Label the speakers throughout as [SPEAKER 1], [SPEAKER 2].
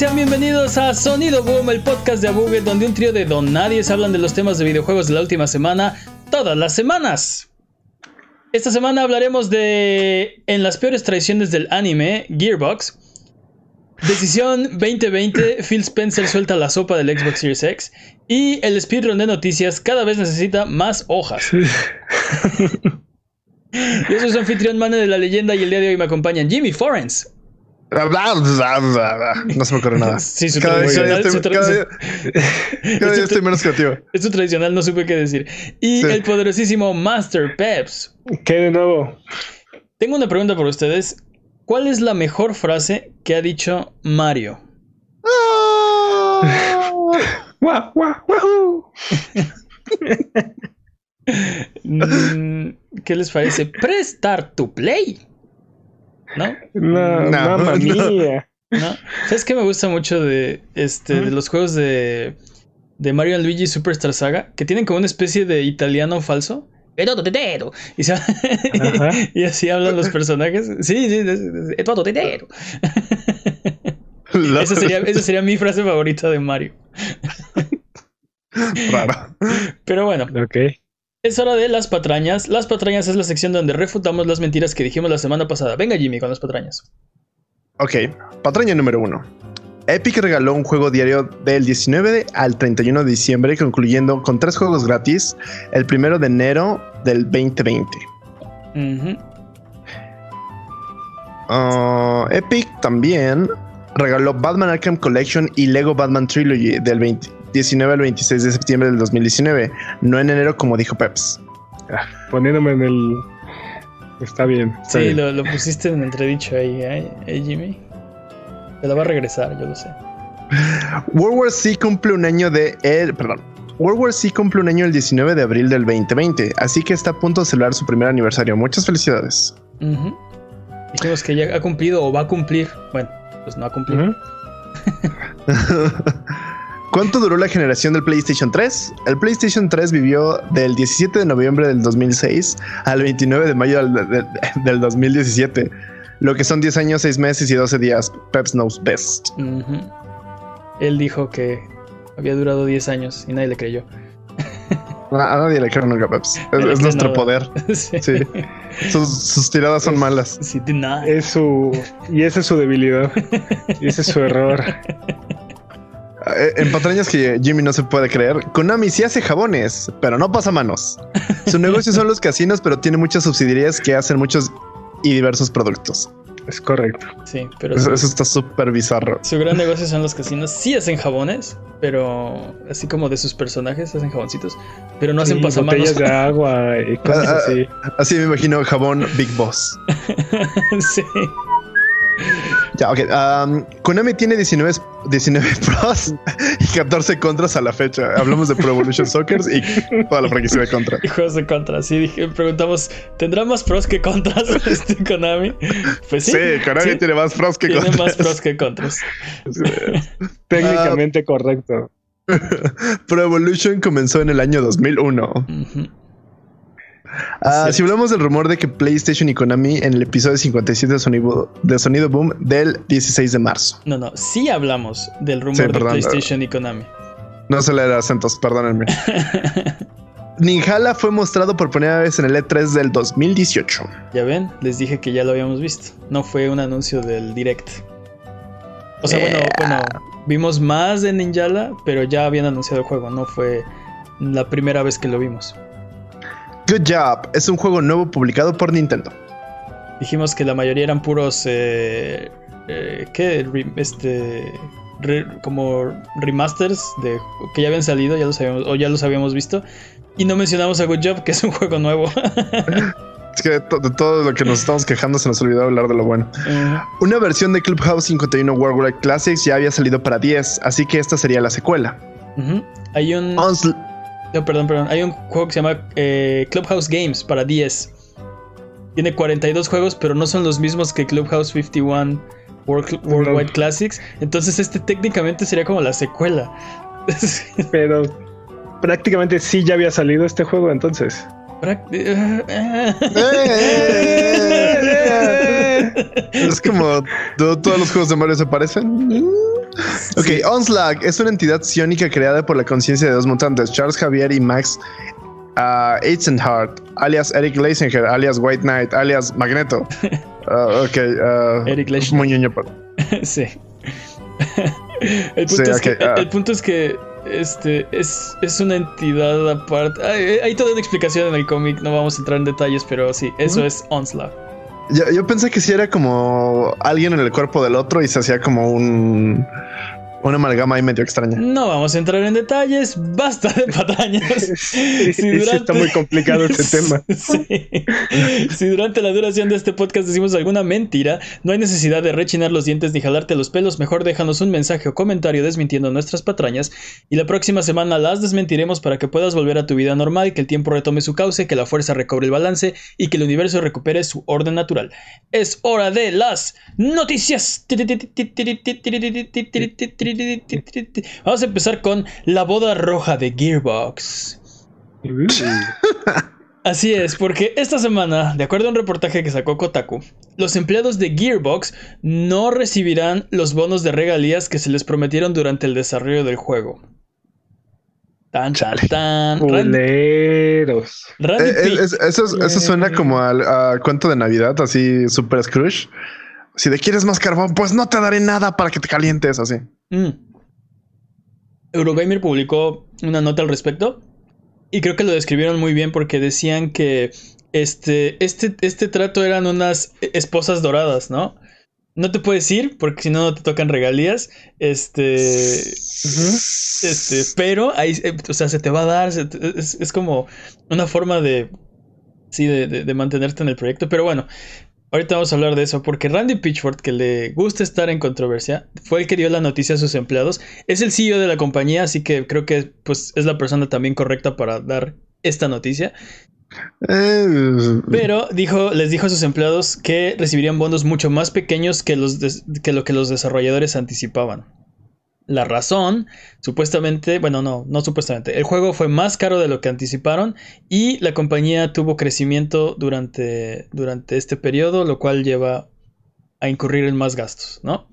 [SPEAKER 1] Sean bienvenidos a Sonido Boom, el podcast de Abuget, donde un trío de don nadie hablan de los temas de videojuegos de la última semana, todas las semanas. Esta semana hablaremos de En las peores traiciones del anime, Gearbox. Decisión 2020, Phil Spencer suelta la sopa del Xbox Series X. Y el speedrun de noticias cada vez necesita más hojas. Yo soy su anfitrión Mane de la leyenda y el día de hoy me acompañan Jimmy Forens.
[SPEAKER 2] No se me ocurre nada.
[SPEAKER 1] Sí, su
[SPEAKER 2] Cada día,
[SPEAKER 1] tradicional.
[SPEAKER 2] estoy,
[SPEAKER 1] su
[SPEAKER 2] cada día- cada día estoy menos creativo.
[SPEAKER 1] Es su tradicional, no supe qué decir. Y
[SPEAKER 2] Sí.
[SPEAKER 1] el poderosísimo Master Peps.
[SPEAKER 3] ¿Qué de nuevo?
[SPEAKER 1] Tengo una pregunta para ustedes. ¿Cuál es la mejor frase que ha dicho Mario?
[SPEAKER 3] ¡Guau, guau, guau!
[SPEAKER 1] Mm, ¿Qué les parece? Prestar to play. ¿No?
[SPEAKER 3] No,
[SPEAKER 2] No,
[SPEAKER 3] mamma mía.
[SPEAKER 1] ¿No? ¿Sabes qué me gusta mucho de este de los juegos de, de Mario Luigi Superstar Saga? Que tienen como una especie de italiano falso. Y, se- y así hablan los personajes. Sí, sí, es- es- "Edoto tetero". Esa sería, esa sería mi frase favorita de Mario.
[SPEAKER 2] Raro.
[SPEAKER 1] Pero bueno,
[SPEAKER 3] Ok.
[SPEAKER 1] Es hora de las patrañas. Las patrañas es la sección donde refutamos las mentiras que dijimos la semana pasada. Venga, Jimmy, con las patrañas.
[SPEAKER 2] Ok, patraña número uno. Epic regaló un juego diario del 19 al 31 de diciembre, concluyendo con tres juegos gratis, el primero de enero del 2020.
[SPEAKER 1] Ujú.
[SPEAKER 2] Ah, Epic también regaló Batman Arkham Collection y Lego Batman Trilogy del 20 19 al 26 de septiembre del 2019, no en enero como dijo Peps.
[SPEAKER 3] Ah, poniéndome en el. Está bien. está
[SPEAKER 1] Sí,
[SPEAKER 3] bien.
[SPEAKER 1] lo, lo pusiste en entredicho ahí, ¿eh, ¿Eh, Jimmy? Te la va a regresar, yo lo sé.
[SPEAKER 2] World War C cumple un año de el, perdón. World War C cumple un año el 19 de abril del 2020, así que está a punto de celebrar su primer aniversario. Muchas felicidades.
[SPEAKER 1] Ujú. Dijimos que ya ha cumplido o va a cumplir. Bueno, pues no ha cumplido.
[SPEAKER 3] Ujú.
[SPEAKER 2] ¿Cuánto duró la generación del PlayStation 3? El PlayStation 3 vivió del 17 de noviembre del 2006 al 29 de mayo del, de- del 2017, lo que son 10 años, 6 meses y 12 días. Peps knows best.
[SPEAKER 1] Ujú. Él dijo que había durado 10 años y nadie le creyó.
[SPEAKER 2] A, a nadie le creo nunca, Peps. Es, es nuestro
[SPEAKER 1] nada.
[SPEAKER 2] poder.
[SPEAKER 1] sí.
[SPEAKER 2] Sí. Sus, sus tiradas son malas.
[SPEAKER 1] Sí.
[SPEAKER 3] Es su. Y esa es su debilidad. Y ese es su error.
[SPEAKER 2] Eh, En patrañas que Jimmy no se puede creer, Konami sí hace jabones, pero no pasa manos. Su negocio son los casinos, pero tiene muchas subsidiarias que hacen muchos y diversos productos.
[SPEAKER 3] Es correcto.
[SPEAKER 1] Sí, pero
[SPEAKER 2] Eso,
[SPEAKER 1] su,
[SPEAKER 2] eso está súper bizarro.
[SPEAKER 1] su gran negocio son los casinos. Sí hacen jabones, pero así como de sus personajes hacen jaboncitos, pero no hacen
[SPEAKER 3] Sí,
[SPEAKER 1] pasamanos.
[SPEAKER 3] botellas de agua y cosas
[SPEAKER 2] Ah, ah,
[SPEAKER 3] así.
[SPEAKER 2] Así me imagino jabón Big Boss.
[SPEAKER 1] sí.
[SPEAKER 2] Ya, ok. um, Konami tiene 19, 19 pros y 14 contras a la fecha. Hablamos de Pro Evolution Soccer y toda la franquicia de contra.
[SPEAKER 1] Y juegos de contra. Sí, dije, preguntamos, ¿tendrá más pros que contras este Konami? Pues sí.
[SPEAKER 2] Sí, Konami
[SPEAKER 1] sí,
[SPEAKER 2] tiene más pros que
[SPEAKER 1] tiene
[SPEAKER 2] contras.
[SPEAKER 1] más pros que contras.
[SPEAKER 3] Técnicamente correcto.
[SPEAKER 2] Pro Evolution comenzó en el año 2001.
[SPEAKER 1] Ujú.
[SPEAKER 2] Ah,
[SPEAKER 1] Cierto.
[SPEAKER 2] si hablamos del rumor de que PlayStation y Konami en el episodio 57 de Sonido, de Sonido Boom del 16 de marzo.
[SPEAKER 1] No, no, sí hablamos del rumor
[SPEAKER 2] Sí,
[SPEAKER 1] de
[SPEAKER 2] perdón.
[SPEAKER 1] PlayStation y Konami.
[SPEAKER 2] No se leer acentos, perdónenme. Ninjala fue mostrado por primera vez en el E3 del 2018.
[SPEAKER 1] Ya ven, les dije que ya lo habíamos visto. No fue un anuncio del Direct. O sea, bueno, bueno, vimos más de Ninjala, pero ya habían anunciado el juego. No fue la primera vez que lo vimos.
[SPEAKER 2] Good Job es un juego nuevo publicado por Nintendo.
[SPEAKER 1] Dijimos que la mayoría eran puros. Eh, eh, ¿Qué? Este. re- como remasters de que ya habían salido, ya los habíamos, o ya los habíamos visto. Y no mencionamos a Good Job, que es un juego nuevo.
[SPEAKER 2] Es que de, to- de todo lo que nos estamos quejando se nos olvidó hablar de lo bueno.
[SPEAKER 1] Eh,
[SPEAKER 2] Una versión de Clubhouse 51 World War Classics ya había salido para 10, así que esta sería la secuela.
[SPEAKER 1] Hay un. No, perdón, perdón. Hay un juego que se llama eh, Clubhouse Games para 10. Tiene 42 juegos, pero no son los mismos que Clubhouse 51 World- Worldwide Classics. Entonces, este técnicamente sería como la secuela.
[SPEAKER 3] Pero prácticamente sí ya había salido este juego entonces.
[SPEAKER 2] Es como todos los juegos de Mario se parecen. Ok, Onslag es una entidad psiónica creada por la conciencia de dos mutantes, Charles Javier y Max uh, Eisenhardt, alias Eric Leisinger, alias White Knight, alias Magneto. Uh, ok, uh,
[SPEAKER 1] Eric
[SPEAKER 2] es muy pero-
[SPEAKER 1] sí. El punto,
[SPEAKER 2] Sí,
[SPEAKER 1] es
[SPEAKER 2] ok,
[SPEAKER 1] que,
[SPEAKER 2] ah.
[SPEAKER 1] el punto es que este es, es una entidad aparte. Hay, hay toda una explicación en el cómic, no vamos a entrar en detalles, pero sí, eso es Onslaught.
[SPEAKER 2] Yo, yo pensé que sí era como alguien en el cuerpo del otro y se hacía como un una amalgama ahí medio extraña.
[SPEAKER 1] No vamos a entrar en detalles, basta de patrañas.
[SPEAKER 3] Sí, sí, está muy complicado este tema.
[SPEAKER 1] Sí. Si durante la duración de este podcast decimos alguna mentira, no hay necesidad de rechinar los dientes ni jalarte los pelos. Mejor déjanos un mensaje o comentario desmintiendo nuestras patrañas y la próxima semana las desmentiremos para que puedas volver a tu vida normal, que el tiempo retome su cauce, que la fuerza recobre el balance y que el universo recupere su orden natural. Es hora de las noticias. Vamos a empezar con la boda roja de Gearbox. Así es, porque esta semana, de acuerdo a un reportaje que sacó Kotaku, los empleados de Gearbox no recibirán los bonos de regalías que se les prometieron durante el desarrollo del juego. Tan, tan, tan. Randy,
[SPEAKER 3] Culeros.
[SPEAKER 1] Randy
[SPEAKER 2] Eh, es- eso, eso suena como al a cuento de Navidad, así super Scrooge. Si te quieres más carbón, pues no te daré nada para que te calientes así.
[SPEAKER 1] Mm. Eurogamer publicó una nota al respecto y creo que lo describieron muy bien porque decían que este, este, este trato eran unas esposas doradas, ¿no? No te puedes ir porque si no, no te tocan regalías. Este. Este, pero ahí, eh, o sea, se te va a dar. es, es como una forma de. Sí, de- de mantenerte en el proyecto. Pero bueno, ahorita vamos a hablar de eso. Porque Randy Pitchford, que le gusta estar en controversia, fue el que dio la noticia a sus empleados. Es el CEO de la compañía, así que creo que pues, es la persona también correcta para dar esta noticia.
[SPEAKER 2] Eh,
[SPEAKER 1] Pero dijo, les dijo a sus empleados que recibirían bonos mucho más pequeños que, los que lo que los desarrolladores anticipaban. La razón, supuestamente, bueno, no, no supuestamente, el juego fue más caro de lo que anticiparon y la compañía tuvo crecimiento durante, durante este periodo, lo cual lleva a incurrir en más gastos, ¿no?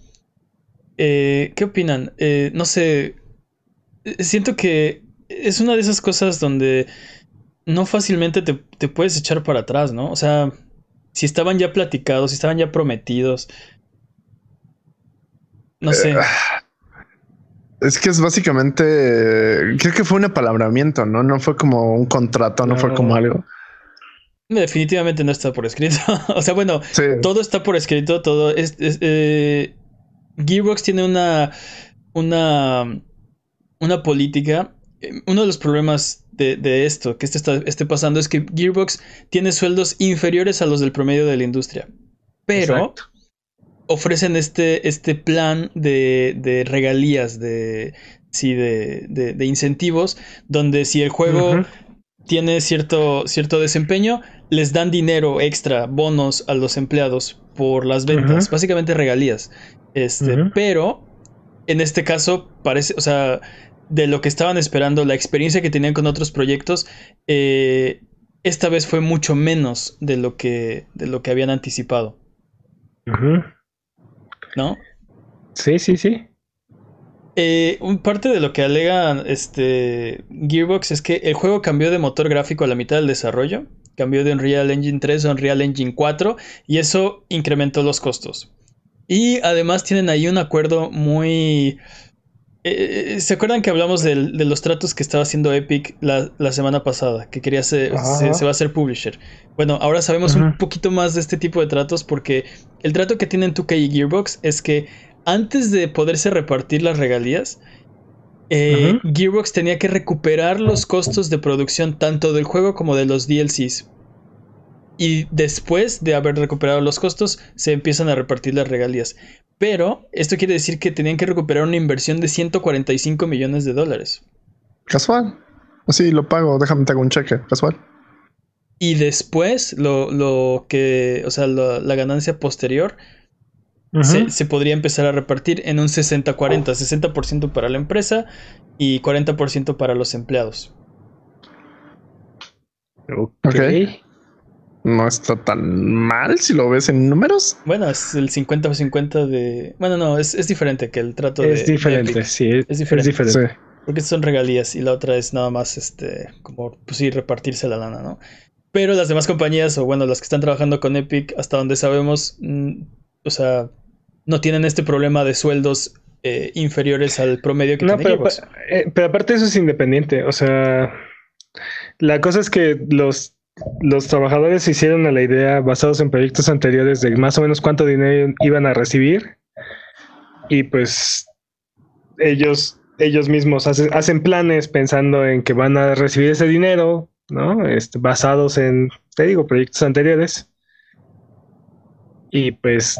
[SPEAKER 1] Eh, ¿Qué opinan? Eh, no sé, eh, siento que es una de esas cosas donde no fácilmente te, te puedes echar para atrás, ¿no? O sea, si estaban ya platicados, si estaban ya prometidos. No sé.
[SPEAKER 2] Es que es básicamente. Creo que fue un apalabramiento, ¿no? No fue como un contrato, no, fue como algo.
[SPEAKER 1] Definitivamente no está por escrito. o sea, bueno,
[SPEAKER 2] Sí.
[SPEAKER 1] todo está por escrito, todo. Es, es- eh, Gearbox tiene una. Una. Una política. Eh, Uno de los problemas de, de esto, que este está, esté pasando, es que Gearbox tiene sueldos inferiores a los del promedio de la industria. Pero
[SPEAKER 3] Exacto.
[SPEAKER 1] Ofrecen este, este plan de, de regalías, de. Sí, de, de- de incentivos, donde si el juego tiene cierto, cierto desempeño, les dan dinero extra, bonos a los empleados por las ventas, básicamente regalías. Este, pero en este caso parece, o sea, de lo que estaban esperando, la experiencia que tenían con otros proyectos, eh, esta vez fue mucho menos de lo que, de lo que habían anticipado,
[SPEAKER 3] Ujú.
[SPEAKER 1] ¿No?
[SPEAKER 3] Sí, sí, sí.
[SPEAKER 1] Eh, un parte de lo que alega este Gearbox es que el juego cambió de motor gráfico a la mitad del desarrollo, cambió de Unreal Engine 3 a Unreal Engine 4 y eso incrementó los costos. Y además tienen ahí un acuerdo muy... eh, ¿Se acuerdan que hablamos del- de los tratos que estaba haciendo Epic la, la semana pasada? Que quería ser, se, se va a hacer publisher. Bueno, ahora sabemos un poquito más de este tipo de tratos porque el trato que tienen 2K y Gearbox es que antes de poderse repartir las regalías, eh. Gearbox tenía que recuperar los costos de producción tanto del juego como de los DLCs. Y después de haber recuperado los costos, se empiezan a repartir las regalías. Pero esto quiere decir que tenían que recuperar una inversión de 145 millones de dólares.
[SPEAKER 2] Casual. Así lo pago, déjame te hago un cheque. Casual.
[SPEAKER 1] Y después, lo, lo que, o sea, la, la ganancia posterior se, se podría empezar a repartir en un 60-40, 60% para la empresa y 40% para los empleados.
[SPEAKER 3] Ok.
[SPEAKER 2] Ok. No está tan mal si lo ves en números.
[SPEAKER 1] Bueno, es el 50 o 50 de. Bueno, no, es, es diferente que el trato
[SPEAKER 3] Es
[SPEAKER 1] de.
[SPEAKER 3] diferente, sí.
[SPEAKER 1] Es diferente.
[SPEAKER 3] Es diferente.
[SPEAKER 2] Sí.
[SPEAKER 1] Porque son regalías y la otra es nada más este como pues sí repartirse la lana, ¿no? Pero las demás compañías o bueno, las que están trabajando con Epic hasta donde sabemos, mm, o sea, no tienen este problema de sueldos eh, inferiores al promedio que
[SPEAKER 3] No,
[SPEAKER 1] tiene
[SPEAKER 3] pero, eh, pero aparte eso es independiente. O sea, la cosa es que los, los trabajadores se hicieron la idea basados en proyectos anteriores de más o menos cuánto dinero iban a recibir. Y pues ellos, ellos mismos hace- hacen planes pensando en que van a recibir ese dinero, ¿no? Este, basados en, te digo, proyectos anteriores. Y pues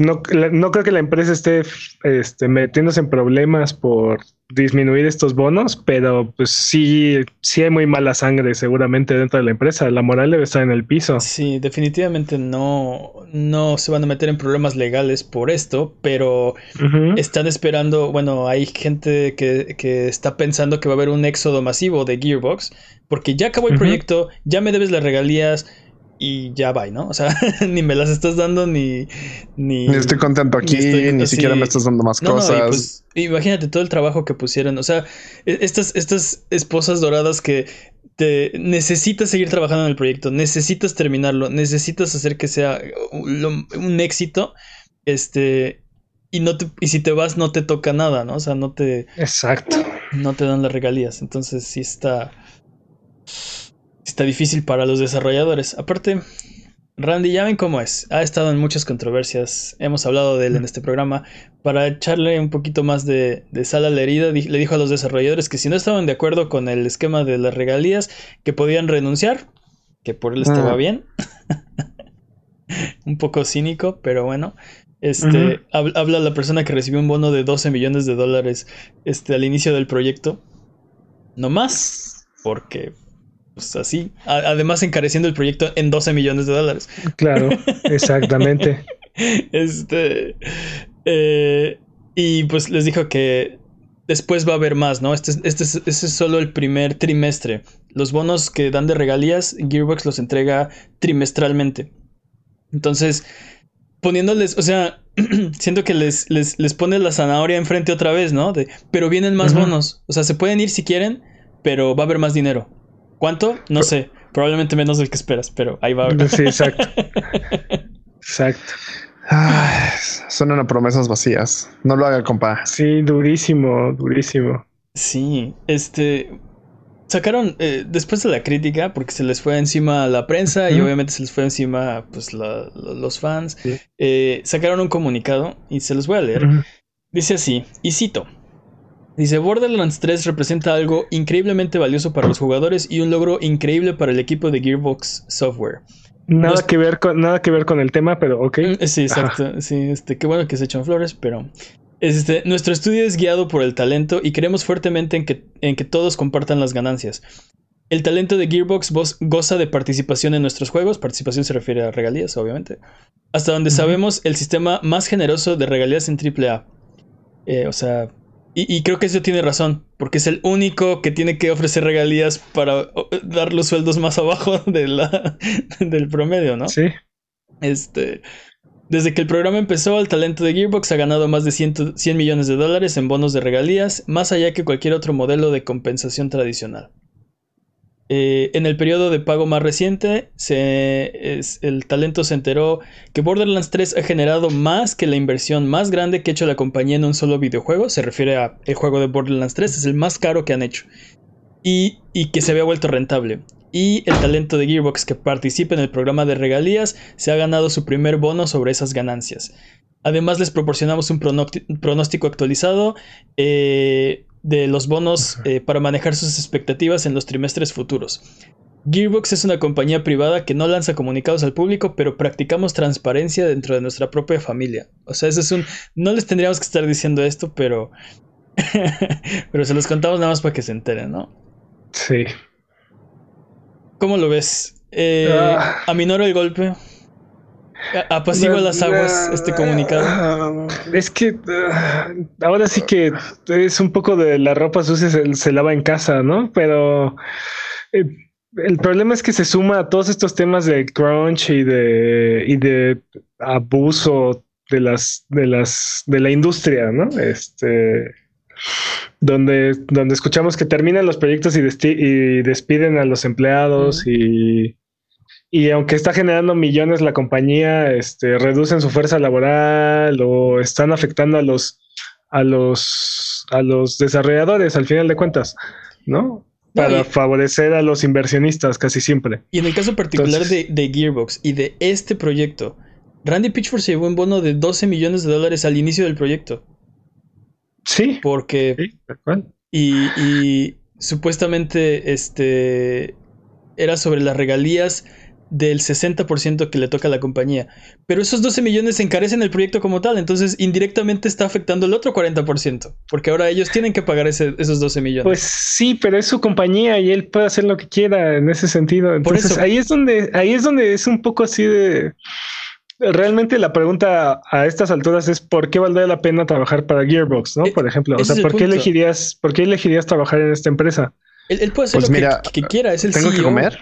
[SPEAKER 3] no, no creo que la empresa esté este, metiéndose en problemas por disminuir estos bonos, pero pues sí, sí hay muy mala sangre seguramente dentro de la empresa. La moral debe estar en el piso.
[SPEAKER 1] Sí, definitivamente no, no se van a meter en problemas legales por esto, pero están esperando, bueno, hay gente que, que está pensando que va a haber un éxodo masivo de Gearbox, porque ya acabó el proyecto, ya me debes las regalías y ya va, ¿no? O sea, ni me las estás dando ni... Ni,
[SPEAKER 2] Ni estoy contento aquí,
[SPEAKER 1] Ni estoy-
[SPEAKER 2] ni
[SPEAKER 1] sí.
[SPEAKER 2] siquiera me estás dando más
[SPEAKER 1] No, no, y
[SPEAKER 2] cosas.
[SPEAKER 1] pues imagínate todo el trabajo que pusieron. O sea, e- estas, estas esposas doradas que te necesitas seguir trabajando en el proyecto, necesitas terminarlo, necesitas hacer que sea un, un éxito. Este. Y no te, y si te vas, no te toca nada, ¿no? O sea, no te,
[SPEAKER 3] Exacto.
[SPEAKER 1] no te dan las regalías. Entonces sí está. Está difícil para los desarrolladores. Aparte, Randy, ya ven cómo es. Ha estado en muchas controversias. Hemos hablado de él en este programa. Para echarle un poquito más de, de sal a la herida, di- le dijo a los desarrolladores que si no estaban de acuerdo con el esquema de las regalías, que podían renunciar. Que por él estaba
[SPEAKER 2] Ah.
[SPEAKER 1] bien. un poco cínico, pero bueno. Este, hab- habla la persona que recibió un bono de 12 millones de dólares este, al inicio del proyecto. No más, porque pues así. A- además encareciendo el proyecto en 12 millones de dólares.
[SPEAKER 3] Claro, exactamente.
[SPEAKER 1] Este. eh, y pues les dijo que después va a haber más, ¿no? Este, es- este, es, este es solo el primer trimestre. Los bonos que dan de regalías, Gearbox los entrega trimestralmente. Entonces, poniéndoles, o sea, siento que les, les, les pone la zanahoria enfrente otra vez, ¿no? De, pero vienen más bonos. O sea, se pueden ir si quieren, pero va a haber más dinero. ¿Cuánto? No sé. Probablemente menos del que esperas, pero ahí va a haber.
[SPEAKER 3] Sí, exacto. Exacto.
[SPEAKER 2] Son unas promesas vacías. No lo haga, compa.
[SPEAKER 3] Sí, durísimo, durísimo.
[SPEAKER 1] Sí, este. Sacaron, eh, después de la crítica, porque se les fue encima la prensa y obviamente se les fue encima pues, la- la- los fans,
[SPEAKER 3] Sí.
[SPEAKER 1] eh, sacaron un comunicado y se los voy a leer. Dice así, y cito. Dice, Borderlands 3 representa algo increíblemente valioso para los jugadores y un logro increíble para el equipo de Gearbox Software.
[SPEAKER 3] Nada que ver con nada que ver con el tema, pero ok.
[SPEAKER 1] Mm, Sí, exacto. Sí, este, qué bueno que se echan flores, pero. Este, nuestro estudio es guiado por el talento y creemos fuertemente en que, en que todos compartan las ganancias. El talento de Gearbox goza de participación en nuestros juegos. Participación se refiere a regalías, obviamente. Hasta donde sabemos, el sistema más generoso de regalías en AAA. Eh, o sea, y, y creo que eso tiene razón, porque es el único que tiene que ofrecer regalías para dar los sueldos más abajo de la, del promedio, ¿no?
[SPEAKER 3] Sí.
[SPEAKER 1] Este, desde que el programa empezó, el talento de Gearbox ha ganado más de 100, 100 millones de dólares en bonos de regalías, más allá que cualquier otro modelo de compensación tradicional. Eh, en el periodo de pago más reciente, el talento se enteró que Borderlands 3 ha generado más que la inversión más grande que ha hecho la compañía en un solo videojuego. Se refiere a el juego de Borderlands 3, es el más caro que han hecho. Y, que se había vuelto rentable. Y el talento de Gearbox que participa en el programa de regalías se ha ganado su primer bono sobre esas ganancias. Además les proporcionamos un pronóstico actualizado eh, de los bonos eh, para manejar sus expectativas en los trimestres futuros. Gearbox es una compañía privada que no lanza comunicados al público, pero practicamos transparencia dentro de nuestra propia familia. O sea, ese es un... No les tendríamos que estar diciendo esto, pero... pero se los contamos nada más para que se enteren, ¿no?
[SPEAKER 3] Sí.
[SPEAKER 1] ¿Cómo lo ves? Eh,
[SPEAKER 3] Ah.
[SPEAKER 1] ¿Aminora el golpe? A- ¿Apacigua las aguas este comunicado?
[SPEAKER 3] Es que ah, ahora sí que es un poco de la ropa sucia se, se lava en casa, ¿no? Pero eh, el problema es que se suma a todos estos temas de crunch y de, y de abuso de las, de las, de la industria, ¿no? Este, donde, donde escuchamos que terminan los proyectos y, y despiden a los empleados y, y aunque está generando millones la compañía, este, reducen su fuerza laboral o están afectando a los, a los, a los desarrolladores al final de cuentas, ¿no? Para favorecer a los inversionistas casi siempre.
[SPEAKER 1] Y en el caso particular de, de, Gearbox y de este proyecto, Randy Pitchford se llevó un bono de 12 millones de dólares al inicio del proyecto.
[SPEAKER 3] Sí.
[SPEAKER 1] Porque. y, y, supuestamente este era sobre las regalías del 60% que le toca a la compañía. Pero esos 12 millones encarecen el proyecto como tal, entonces indirectamente está afectando el otro 40%, porque ahora ellos tienen que pagar esos 12 millones.
[SPEAKER 3] Pues sí, pero es su compañía y él puede hacer lo que quiera en ese sentido. Entonces Por eso, ahí es donde ahí es donde es un poco así de realmente la pregunta a estas alturas es por qué valdría la pena trabajar para Gearbox, ¿no? Eh, Por ejemplo, o sea, ¿por qué elegirías por qué elegirías trabajar en esta empresa?
[SPEAKER 1] Él, puede hacer pues lo que, quiera, es el
[SPEAKER 2] ¿Tengo que comer?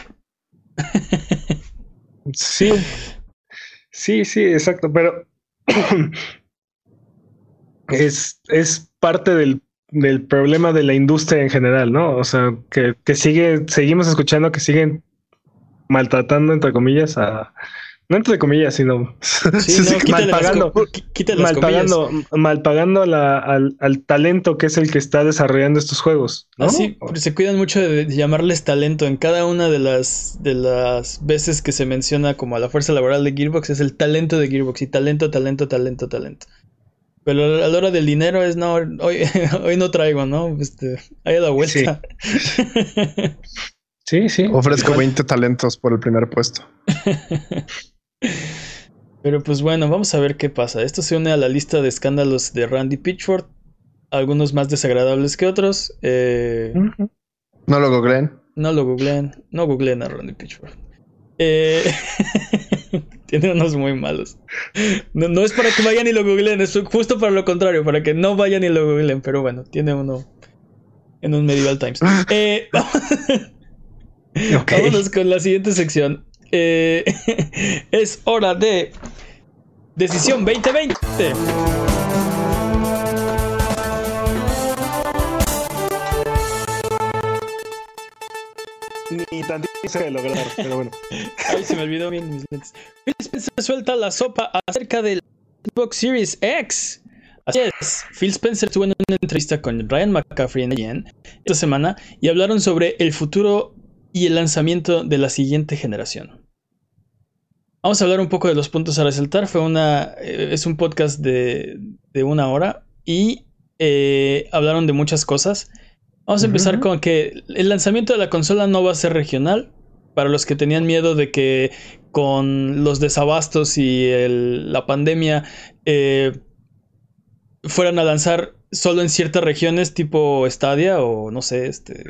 [SPEAKER 3] Sí, sí, sí, exacto, pero es, es parte del, del, problema de la industria en general, ¿no? O sea, que, que sigue, seguimos escuchando que siguen maltratando, entre comillas, a, no entre comillas, sino
[SPEAKER 1] sí, mal pagando,
[SPEAKER 3] mal pagando, mal pagando al, al, talento que es el que está desarrollando estos juegos. ¿no?
[SPEAKER 1] Así, ah, se cuidan mucho de llamarles talento en cada una de las de las veces que se menciona como a la fuerza laboral de Gearbox es el talento de Gearbox y talento, talento, talento, talento. Pero a la hora del dinero es no, hoy, hoy no traigo, ¿no? Este, ahí la vuelta.
[SPEAKER 3] Sí, sí.
[SPEAKER 2] Ofrezco 20 talentos por el primer puesto.
[SPEAKER 1] Pero pues bueno, vamos a ver qué pasa. Esto se une a la lista de escándalos de Randy Pitchford. Algunos más desagradables que otros. Eh,
[SPEAKER 2] no lo googleen.
[SPEAKER 1] No lo googleen. No googleen a Randy Pitchford. Eh, tiene unos muy malos. No, es para que vayan y lo googleen, es justo para lo contrario, para que no vayan y lo googleen. Pero bueno, tiene uno en un Medieval Times. Eh, vámonos con la siguiente sección. Eh, es hora de Decisión 2020.
[SPEAKER 3] Ni tantito se de lograr, pero bueno.
[SPEAKER 1] Ay, se me olvidó bien mis lentes. Phil Spencer suelta la sopa acerca del Xbox Series X. Así es, Phil Spencer tuvo una entrevista con Ryan McCaffrey en IGN esta semana y hablaron sobre el futuro y el lanzamiento de la siguiente generación. Vamos a hablar un poco de los puntos a resaltar. Fue una, eh, es un podcast de, una hora y eh, hablaron de muchas cosas. Vamos a empezar con que el lanzamiento de la consola no va a ser regional. Para los que tenían miedo de que con los desabastos y la pandemia eh, fueran a lanzar solo en ciertas regiones tipo Stadia o no sé, este,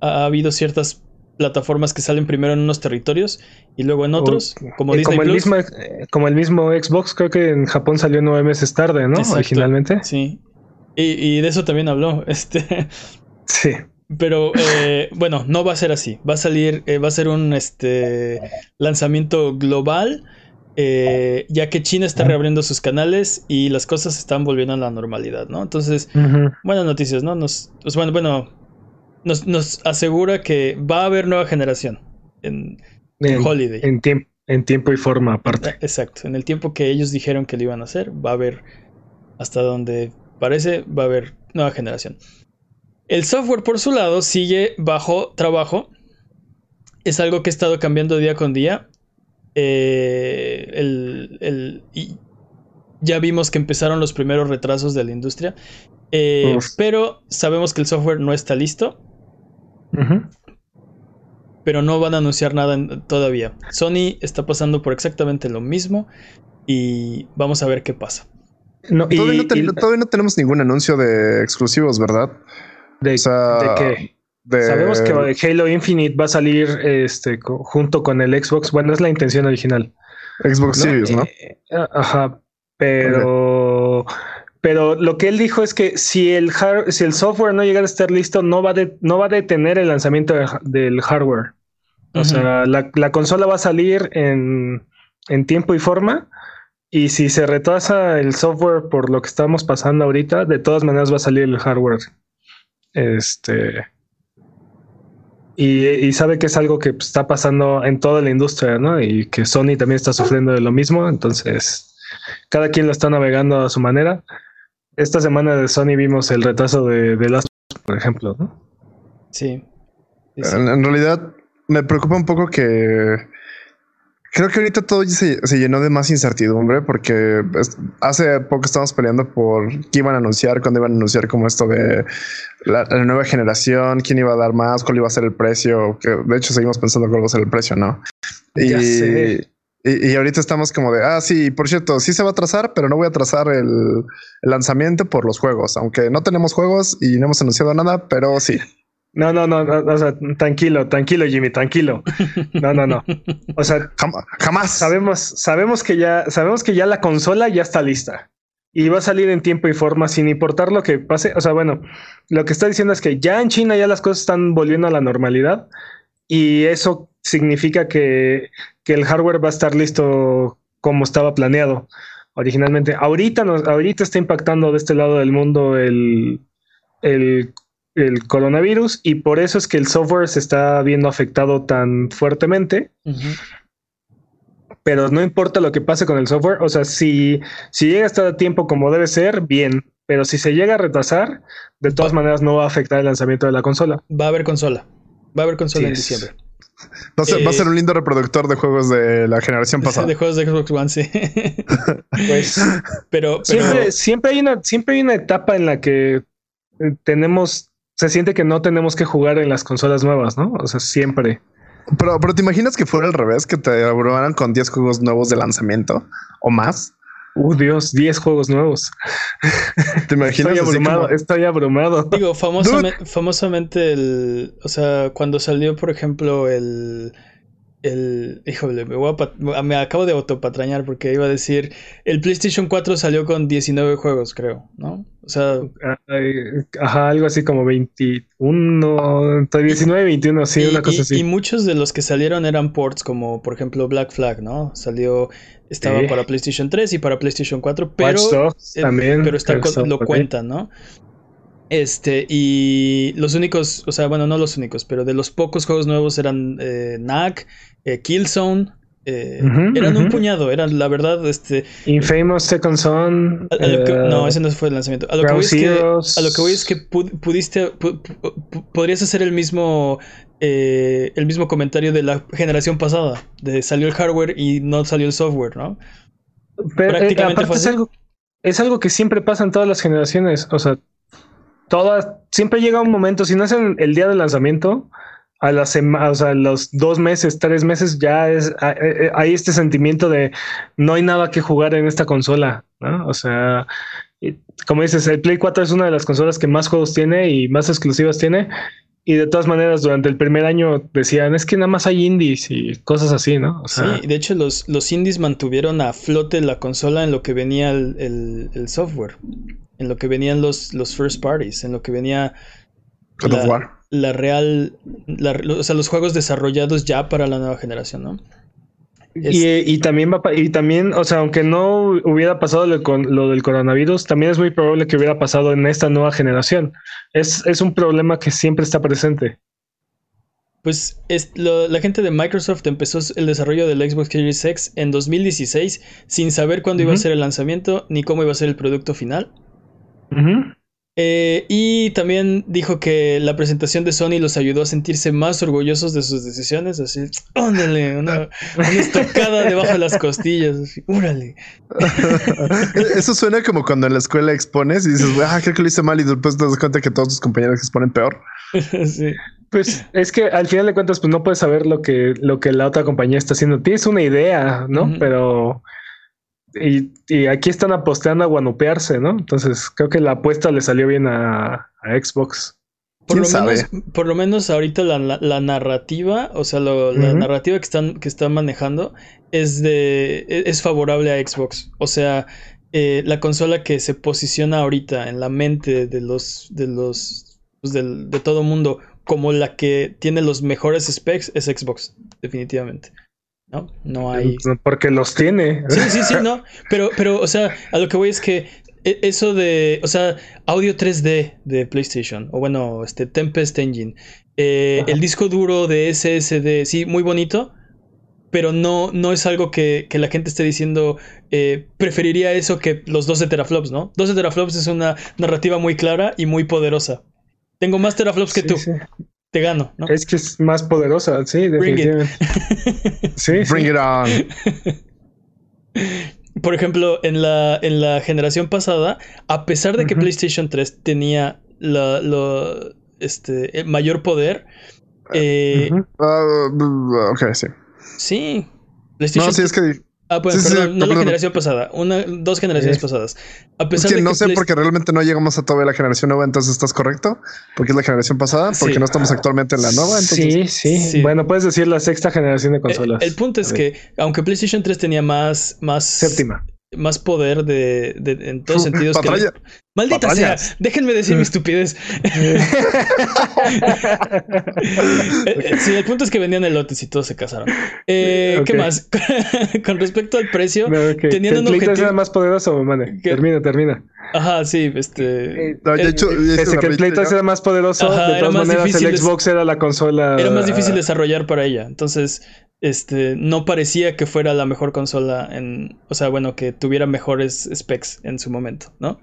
[SPEAKER 1] ha habido ciertas plataformas que salen primero en unos territorios y luego en otros, como Disney
[SPEAKER 3] como el mismo eh, como el mismo Xbox, creo que en Japón salió nueve meses tarde, ¿no? Originalmente.
[SPEAKER 1] Sí. Y, de eso también habló. Este.
[SPEAKER 3] Sí.
[SPEAKER 1] Pero eh, bueno, no va a ser así. Va a salir, eh, va a ser un este lanzamiento global. ya que China está reabriendo sus canales y las cosas están volviendo a la normalidad, ¿no? Entonces, buenas noticias, ¿no? Nos, pues, bueno, bueno, nos, asegura que va a haber nueva generación en, Holiday.
[SPEAKER 3] En, en tiempo y forma aparte.
[SPEAKER 1] Exacto, en el tiempo que ellos dijeron que lo iban a hacer, va a haber, hasta donde parece, va a haber nueva generación. El software por su lado sigue bajo trabajo. Es algo que ha estado cambiando día con día. Eh, el, ya vimos que empezaron los primeros retrasos de la industria. Eh, pero sabemos que el software no está listo. Pero no van a anunciar nada todavía. Sony está pasando por exactamente lo mismo y vamos a ver qué pasa.
[SPEAKER 2] todavía, no tenemos ningún anuncio de exclusivos, ¿verdad?
[SPEAKER 3] De, qué? Sabemos que Halo Infinite va a salir este, junto con el Xbox. Bueno, es la intención original.
[SPEAKER 2] Xbox Series, ¿no? Eh,
[SPEAKER 3] ajá. Pero pero lo que él dijo es que si el, si el software no llega a estar listo, no va, no va a detener el lanzamiento del hardware. O sea, la, la, consola va a salir en, en tiempo y forma. Y si se retrasa el software por lo que estamos pasando ahorita, de todas maneras va a salir el hardware. Este. Y, sabe que es algo que está pasando en toda la industria, ¿no? Y que Sony también está sufriendo de lo mismo. Entonces, cada quien lo está navegando a su manera. Esta semana de Sony vimos el retraso de, de Last, por ejemplo, ¿no?
[SPEAKER 1] Sí.
[SPEAKER 2] En, realidad, me preocupa un poco que Creo que ahorita todo se, se, llenó de más incertidumbre porque pues, hace poco estábamos peleando por qué iban a anunciar, cuándo iban a anunciar como esto de la, nueva generación, quién iba a dar más, cuál iba a ser el precio, que de hecho seguimos pensando cuál va a ser el precio, ¿no? Y, y, ahorita estamos como de, ah, sí, por cierto, sí se va a trazar, pero no voy a trazar el, el lanzamiento por los juegos, aunque no tenemos juegos y no hemos anunciado nada, pero sí.
[SPEAKER 3] No, no, no, o sea, tranquilo, tranquilo, Jimmy, tranquilo. No, no, no. O sea,
[SPEAKER 2] jamás.
[SPEAKER 3] Sabemos, sabemos que ya, sabemos que ya la consola ya está lista y va a salir en tiempo y forma sin importar lo que pase. O sea, bueno, lo que está diciendo es que ya en China ya las cosas están volviendo a la normalidad y eso significa que, que el hardware va a estar listo como estaba planeado originalmente. Ahorita, nos, ahorita está impactando de este lado del mundo el, el el coronavirus y por eso es que el software se está viendo afectado tan fuertemente. Pero no importa lo que pase con el software, o sea, si, si llega a estar a tiempo como debe ser, bien. Pero si se llega a retrasar, de todas maneras no va a afectar el lanzamiento de la consola.
[SPEAKER 1] Va a haber consola. Va a haber consola en diciembre.
[SPEAKER 2] Va a, ser, va a, ser, un lindo reproductor de juegos de la generación pasada.
[SPEAKER 1] De juegos de Xbox One, sí.
[SPEAKER 3] pues, pero, Siempre, siempre, hay una, siempre hay una etapa en la que eh, tenemos se siente que no tenemos que jugar en las consolas nuevas, ¿no? O sea, siempre.
[SPEAKER 2] Pero, pero te imaginas que fuera al revés, que te abrumaran con 10 juegos nuevos de lanzamiento o más.
[SPEAKER 3] Uh, Dios, 10 juegos nuevos.
[SPEAKER 2] ¿Te imaginas?
[SPEAKER 3] Estoy abrumado, estoy abrumado.
[SPEAKER 1] Digo, famosamente, famosamente el, o sea, cuando salió, por ejemplo, el, el. Híjole, me, voy a me acabo de autopatrañar porque iba a decir. El PlayStation 4 salió con 19 juegos, creo, ¿no? O sea.
[SPEAKER 3] Ajá, algo así como 21. 19, 21, sí, una cosa así.
[SPEAKER 1] Y muchos de los que salieron eran ports, como por ejemplo Black Flag, ¿no? Salió. Estaba para PlayStation 3 y para PlayStation 4, pero.
[SPEAKER 3] Eh, también.
[SPEAKER 1] Pero está, lo cuentan, ¿no? Este, y los únicos, o sea, bueno, no los únicos, pero de los pocos juegos nuevos eran eh, Knack, eh, Killzone. Eh, eran un puñado, eran la verdad, este.
[SPEAKER 3] Infamous Second Son.
[SPEAKER 1] no, ese no fue el lanzamiento. A lo, que voy, es que, a lo que voy es que pudiste. podrías hacer el mismo. el mismo comentario de la generación pasada. De salió el hardware y no salió el software, ¿no?
[SPEAKER 3] Pero Prácticamente es algo, es algo que siempre pasa en todas las generaciones. O sea, todas, siempre llega un momento, si no es el día del lanzamiento, a las o sea, los dos meses, tres meses, ya es, eh, eh, hay este sentimiento de no hay nada que jugar en esta consola, ¿no? O sea, como dices, el Play 4 es una de las consolas que más juegos tiene y más exclusivas tiene. Y de todas maneras, durante el primer año decían, es que nada más hay indies y cosas así, ¿no?
[SPEAKER 1] sí, de hecho los, los indies mantuvieron a flote la consola en lo que venía el, el software en lo que venían los, los first parties, en lo que venía la, real, o sea, los juegos desarrollados ya para la nueva generación, ¿no?
[SPEAKER 3] Y, también va y también, o sea, aunque no hubiera pasado lo, lo, del coronavirus, también es muy probable que hubiera pasado en esta nueva generación. Es, es un problema que siempre está presente.
[SPEAKER 1] Pues es, la gente de Microsoft empezó el desarrollo del Xbox Series X en 2016 sin saber cuándo iba a ser el lanzamiento ni cómo iba a ser el producto final. Eh, y también dijo que la presentación de Sony los ayudó a sentirse más orgullosos de sus decisiones. Así, óndale, una, estocada debajo de las costillas. Así, úrale.
[SPEAKER 2] Eso suena como cuando en la escuela expones y dices, ah, creo que lo hice mal y después te das cuenta que todos tus compañeros exponen peor.
[SPEAKER 3] sí. Pues es que al final de cuentas, pues no puedes saber lo que, lo que la otra compañía está haciendo. Tienes una idea, ¿no? Pero y, aquí están apostando a guanupearse, ¿no? Entonces creo que la apuesta le salió bien a, Xbox.
[SPEAKER 1] Por lo, menos, por lo menos ahorita la, narrativa, o sea, la narrativa que están, que están manejando es de e, es favorable a Xbox. O sea, eh, la consola que se posiciona ahorita en la mente de los de los pues, de todo mundo como la que tiene los mejores specs es Xbox, definitivamente. ¿No? No hay.
[SPEAKER 3] Porque los tiene.
[SPEAKER 1] Sí, sí, sí, no. Pero, pero, o sea, a lo que voy es que e, eso de, o sea, audio 3D de PlayStation, o bueno, este Tempest Engine, eh, el disco duro de SSD, sí, muy bonito, pero no, no es algo que, la gente esté diciendo, eh, preferiría eso que los 12 teraflops, ¿no? 12 teraflops es una narrativa muy clara y muy poderosa. Tengo más teraflops que tú. Te gano, ¿no?
[SPEAKER 3] Es que es más poderosa, sí, definitivamente.
[SPEAKER 2] sí, Bring it on.
[SPEAKER 1] Por ejemplo, en la, en la generación pasada, a pesar de que PlayStation 3 tenía la, este, mayor poder, eh,
[SPEAKER 2] uh, ok, sí.
[SPEAKER 1] Sí.
[SPEAKER 2] PlayStation no, sí, es que
[SPEAKER 1] Ah, pues, perdón, no la generación pasada, una, dos generaciones pasadas.
[SPEAKER 2] A pesar es que no sé porque realmente no llegamos a todavía la generación nueva, entonces estás correcto, porque es la generación pasada, porque no estamos actualmente en la nueva.
[SPEAKER 3] Sí, sí, Bueno, puedes decir la sexta generación de eh, consolas.
[SPEAKER 1] El, punto es que, aunque PlayStation 3 tenía más, más
[SPEAKER 3] séptima
[SPEAKER 1] más poder de, en todos sentidos. Que Maldita sea, déjenme decir mi estupidez. Eh, eh, sí, el punto es que vendían elotes y todos se casaron. Eh, ¿Qué más? Con respecto al precio, tenían un objetivo.
[SPEAKER 3] era más poderoso, Termina, termina.
[SPEAKER 1] Ajá, sí, este.
[SPEAKER 3] de hecho, pese que el Play 3 era más poderoso, de todas maneras el Xbox era la consola.
[SPEAKER 1] Era más difícil desarrollar para ella. Entonces, este, no parecía que fuera la mejor consola en, o sea, bueno, que tuviera mejores specs en su momento, ¿no?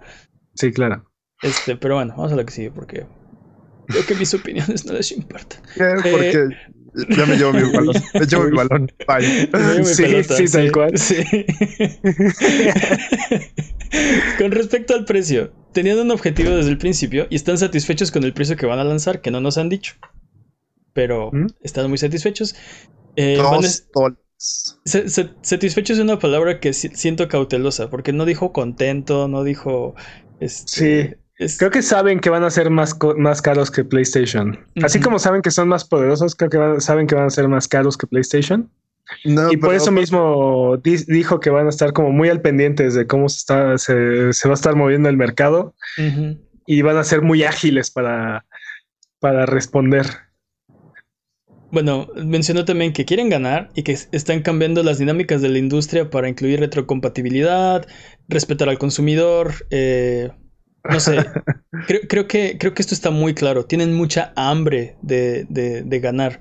[SPEAKER 3] Sí, claro.
[SPEAKER 1] Este, pero bueno, vamos a lo que sigue porque creo que mis opiniones no les importan.
[SPEAKER 2] Porque eh, ya me llevo mi balón, me llevo mi balón. Bye.
[SPEAKER 3] Sí, sí, tal cual.
[SPEAKER 1] Sí. con respecto al precio, tenían un objetivo desde el principio y están satisfechos con el precio que van a lanzar, que no nos han dicho. Pero ¿Mm? están muy satisfechos. Eh, satisfecho es una palabra que siento cautelosa, porque no dijo contento, no dijo.
[SPEAKER 3] Este, sí. Creo que saben que van a ser más, más caros que PlayStation. Así como saben que son más poderosos, creo que saben que van a ser más caros que PlayStation. y por eso mismo dijo que van a estar como muy al pendientes de cómo se, está, se, va a estar moviendo el mercado y van a ser muy ágiles para, para responder.
[SPEAKER 1] Bueno, mencionó también que quieren ganar y que están cambiando las dinámicas de la industria para incluir retrocompatibilidad, respetar al consumidor. Eh, no sé, creo, que, creo que esto está muy claro. Tienen mucha hambre de, ganar.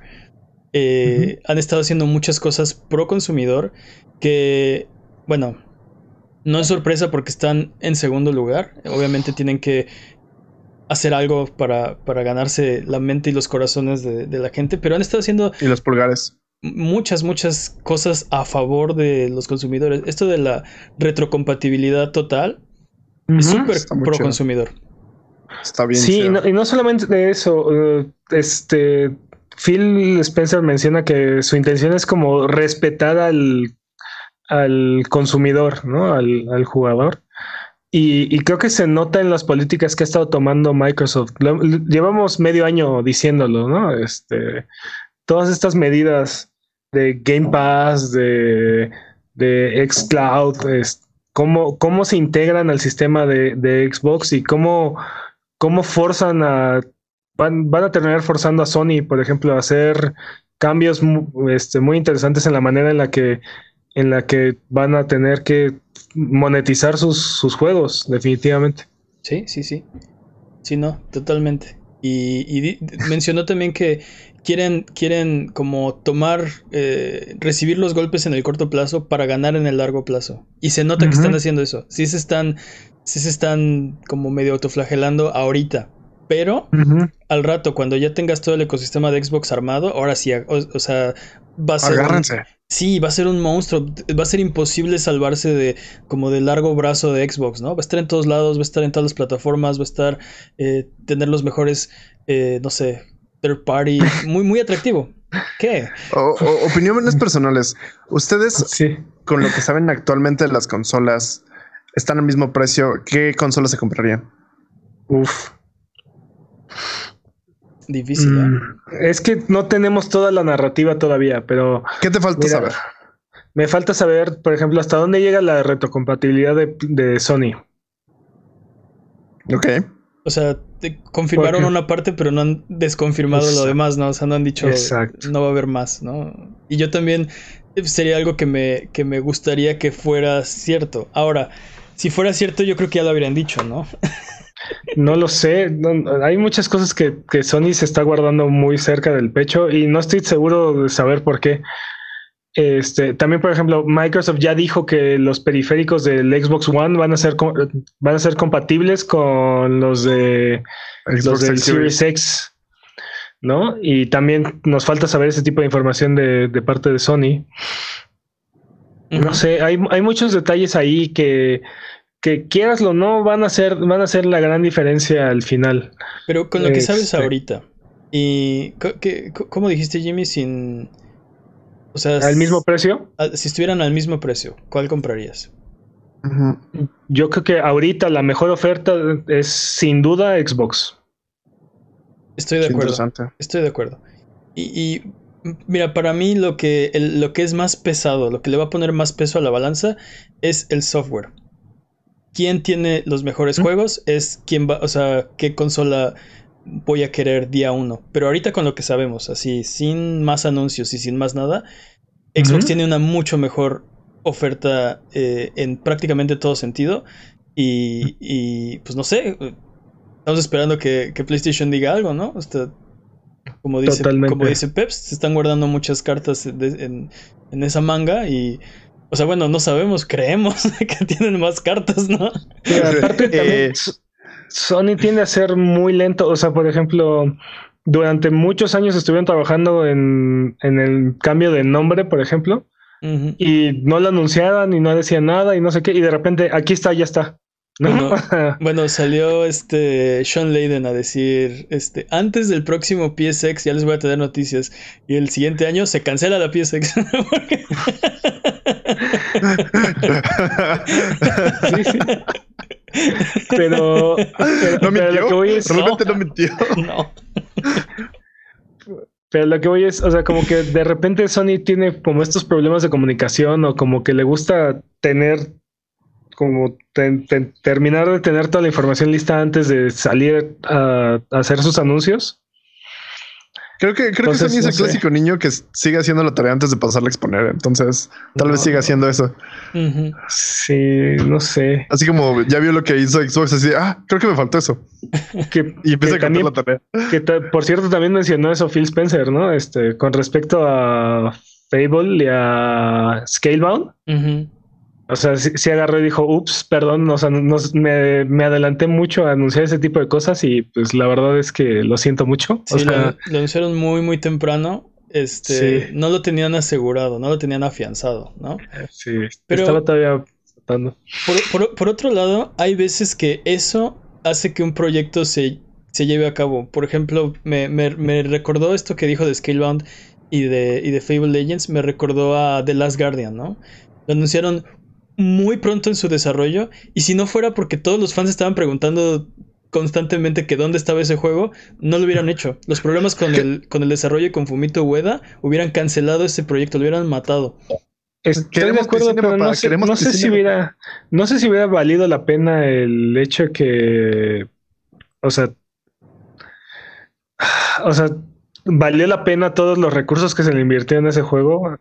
[SPEAKER 1] Eh, han estado haciendo muchas cosas pro consumidor que, bueno, no es sorpresa porque están en segundo lugar. Obviamente tienen que hacer algo para, para ganarse la mente y los corazones de, la gente, pero han estado haciendo...
[SPEAKER 2] Y los pulgares.
[SPEAKER 1] Muchas, muchas cosas a favor de los consumidores. Esto de la retrocompatibilidad total es súper pro consumidor.
[SPEAKER 2] Está bien.
[SPEAKER 3] Sí, y no, solamente de eso. Eh, este Phil Spencer menciona que su intención es como respetar al, al consumidor, ¿no? Al, al jugador. Y, creo que se nota en las políticas que ha estado tomando Microsoft. llevamos medio año diciéndolo, ¿no? Este, todas estas medidas de Game Pass, de, de Xcloud, cómo, cómo se integran al sistema de, Xbox y cómo, cómo forzan a. Van, van, a terminar forzando a Sony, por ejemplo, a hacer cambios este, muy interesantes en la manera en la que en la que van a tener que monetizar sus, juegos, definitivamente.
[SPEAKER 1] Sí, sí, sí. Sí, no, totalmente. Y, mencionó también que quieren, quieren como tomar, eh, recibir los golpes en el corto plazo para ganar en el largo plazo. Y se nota que están haciendo eso. Sí se están, sí se están como medio autoflagelando ahorita. Pero al rato, cuando ya tengas todo el ecosistema de Xbox armado, ahora sí, o, sea, va a ser.
[SPEAKER 2] Agárrense.
[SPEAKER 1] Sí, va a ser un monstruo. Va a ser imposible salvarse de como del largo brazo de Xbox, ¿no? Va a estar en todos lados, va a estar en todas las plataformas, va a estar eh, tener los mejores, eh, no sé, third party, muy, muy atractivo. ¿Qué?
[SPEAKER 2] opiniones personales. Ustedes, con lo que saben actualmente de las consolas, están al mismo precio. ¿Qué consola se comprarían?
[SPEAKER 3] Uf.
[SPEAKER 1] Difícil. ¿eh? Mm,
[SPEAKER 3] es que no tenemos toda la narrativa todavía, pero.
[SPEAKER 2] ¿Qué te falta saber?
[SPEAKER 3] Me falta saber, por ejemplo, hasta dónde llega la retrocompatibilidad de, Sony.
[SPEAKER 2] Ok.
[SPEAKER 1] O sea, confirmaron una parte, pero no han desconfirmado lo demás, ¿no? O sea, no han dicho no va a haber más, ¿no? Y yo también eh, sería algo que me, que me gustaría que fuera cierto. Ahora, si fuera cierto, yo creo que ya lo habrían dicho, ¿no?
[SPEAKER 3] No lo sé. hay muchas cosas que, que, Sony se está guardando muy cerca del pecho y no estoy seguro de saber por qué. Este, también, por ejemplo, Microsoft ya dijo que los periféricos del Xbox One van a ser, van a ser compatibles con los de los del Series X, ¿no? Y también nos falta saber ese tipo de información de, de parte de Sony. No sé, hay, hay, muchos detalles ahí que, que quieraslo o no van a ser van a ser la gran diferencia al final.
[SPEAKER 1] Pero con lo que sabes este ahorita y ¿cómo dijiste Jimmy sin
[SPEAKER 3] o sea, ¿Al mismo precio?
[SPEAKER 1] Si estuvieran al mismo precio, ¿cuál comprarías?
[SPEAKER 3] Yo creo que ahorita la mejor oferta es sin duda Xbox.
[SPEAKER 1] Estoy de acuerdo. Estoy de acuerdo. Y, mira, para mí lo que, lo que es más pesado, lo que le va a poner más peso a la balanza es el software. ¿Quién tiene los mejores juegos? Es quién va, o sea, qué consola voy a querer día uno. Pero ahorita con lo que sabemos, así, sin más anuncios y sin más nada, Xbox tiene una mucho mejor oferta eh, en prácticamente todo sentido. Y, pues no sé, estamos esperando que, PlayStation diga algo, ¿no? como, dice, como dice Peps, se están guardando muchas cartas en, esa manga y... O sea, bueno, no sabemos, creemos que tienen más cartas, ¿no?
[SPEAKER 3] aparte eh, Sony tiende a ser muy lento. O sea, por ejemplo, durante muchos años estuvieron trabajando en, en el cambio de nombre, por ejemplo, y no lo anunciaban y no decían nada y no sé qué, y de repente aquí está, ya está.
[SPEAKER 1] Bueno, salió este Sean Layden a decir, este, antes del próximo PSX ya les voy a tener noticias y el siguiente año se cancela la PSX.
[SPEAKER 3] sí, sí. Pero,
[SPEAKER 2] no mintió. Realmente no, mintió. No.
[SPEAKER 3] Pero lo que voy es, o sea, como que de repente Sony tiene como estos problemas de comunicación o como que le gusta tener, como terminar de tener toda la información lista antes de salir a hacer sus anuncios.
[SPEAKER 2] Creo que, creo que Sony es el clásico niño que sigue haciendo la tarea antes de pasarle a exponer. Entonces, tal vez siga haciendo eso.
[SPEAKER 3] Sí, no sé.
[SPEAKER 2] Así como ya vio lo que hizo Xbox, así, ah, creo que me faltó eso. y empieza a cambiar la tarea.
[SPEAKER 3] Que por cierto, también mencionó eso Phil Spencer, ¿no? Este, con respecto a Fable y a Scalebound. O sea, sí, agarró y dijo, ups, perdón, o sea, me, adelanté mucho a anunciar ese tipo de cosas y pues la verdad es que lo siento mucho.
[SPEAKER 1] Sí, lo, anunciaron muy, muy temprano. Este, no lo tenían asegurado, no lo tenían afianzado, ¿no?
[SPEAKER 3] Sí, pero estaba todavía
[SPEAKER 1] por, por, otro lado, hay veces que eso hace que un proyecto se, se lleve a cabo. Por ejemplo, me, me, me recordó esto que dijo de Scalebound y de, y de Fable Legends, me recordó a The Last Guardian, ¿no? Lo anunciaron muy pronto en su desarrollo. Y si no fuera porque todos los fans estaban preguntando constantemente que dónde estaba ese juego, no lo hubieran hecho. Los problemas con el, con el desarrollo y con Fumito Ueda hubieran cancelado ese proyecto, lo hubieran matado.
[SPEAKER 3] Estoy de acuerdo, pero no sé, no sé si hubiera, no sé si hubiera valido la pena el hecho que, o sea, o sea, valió la pena todos los recursos que se le invirtieron en ese juego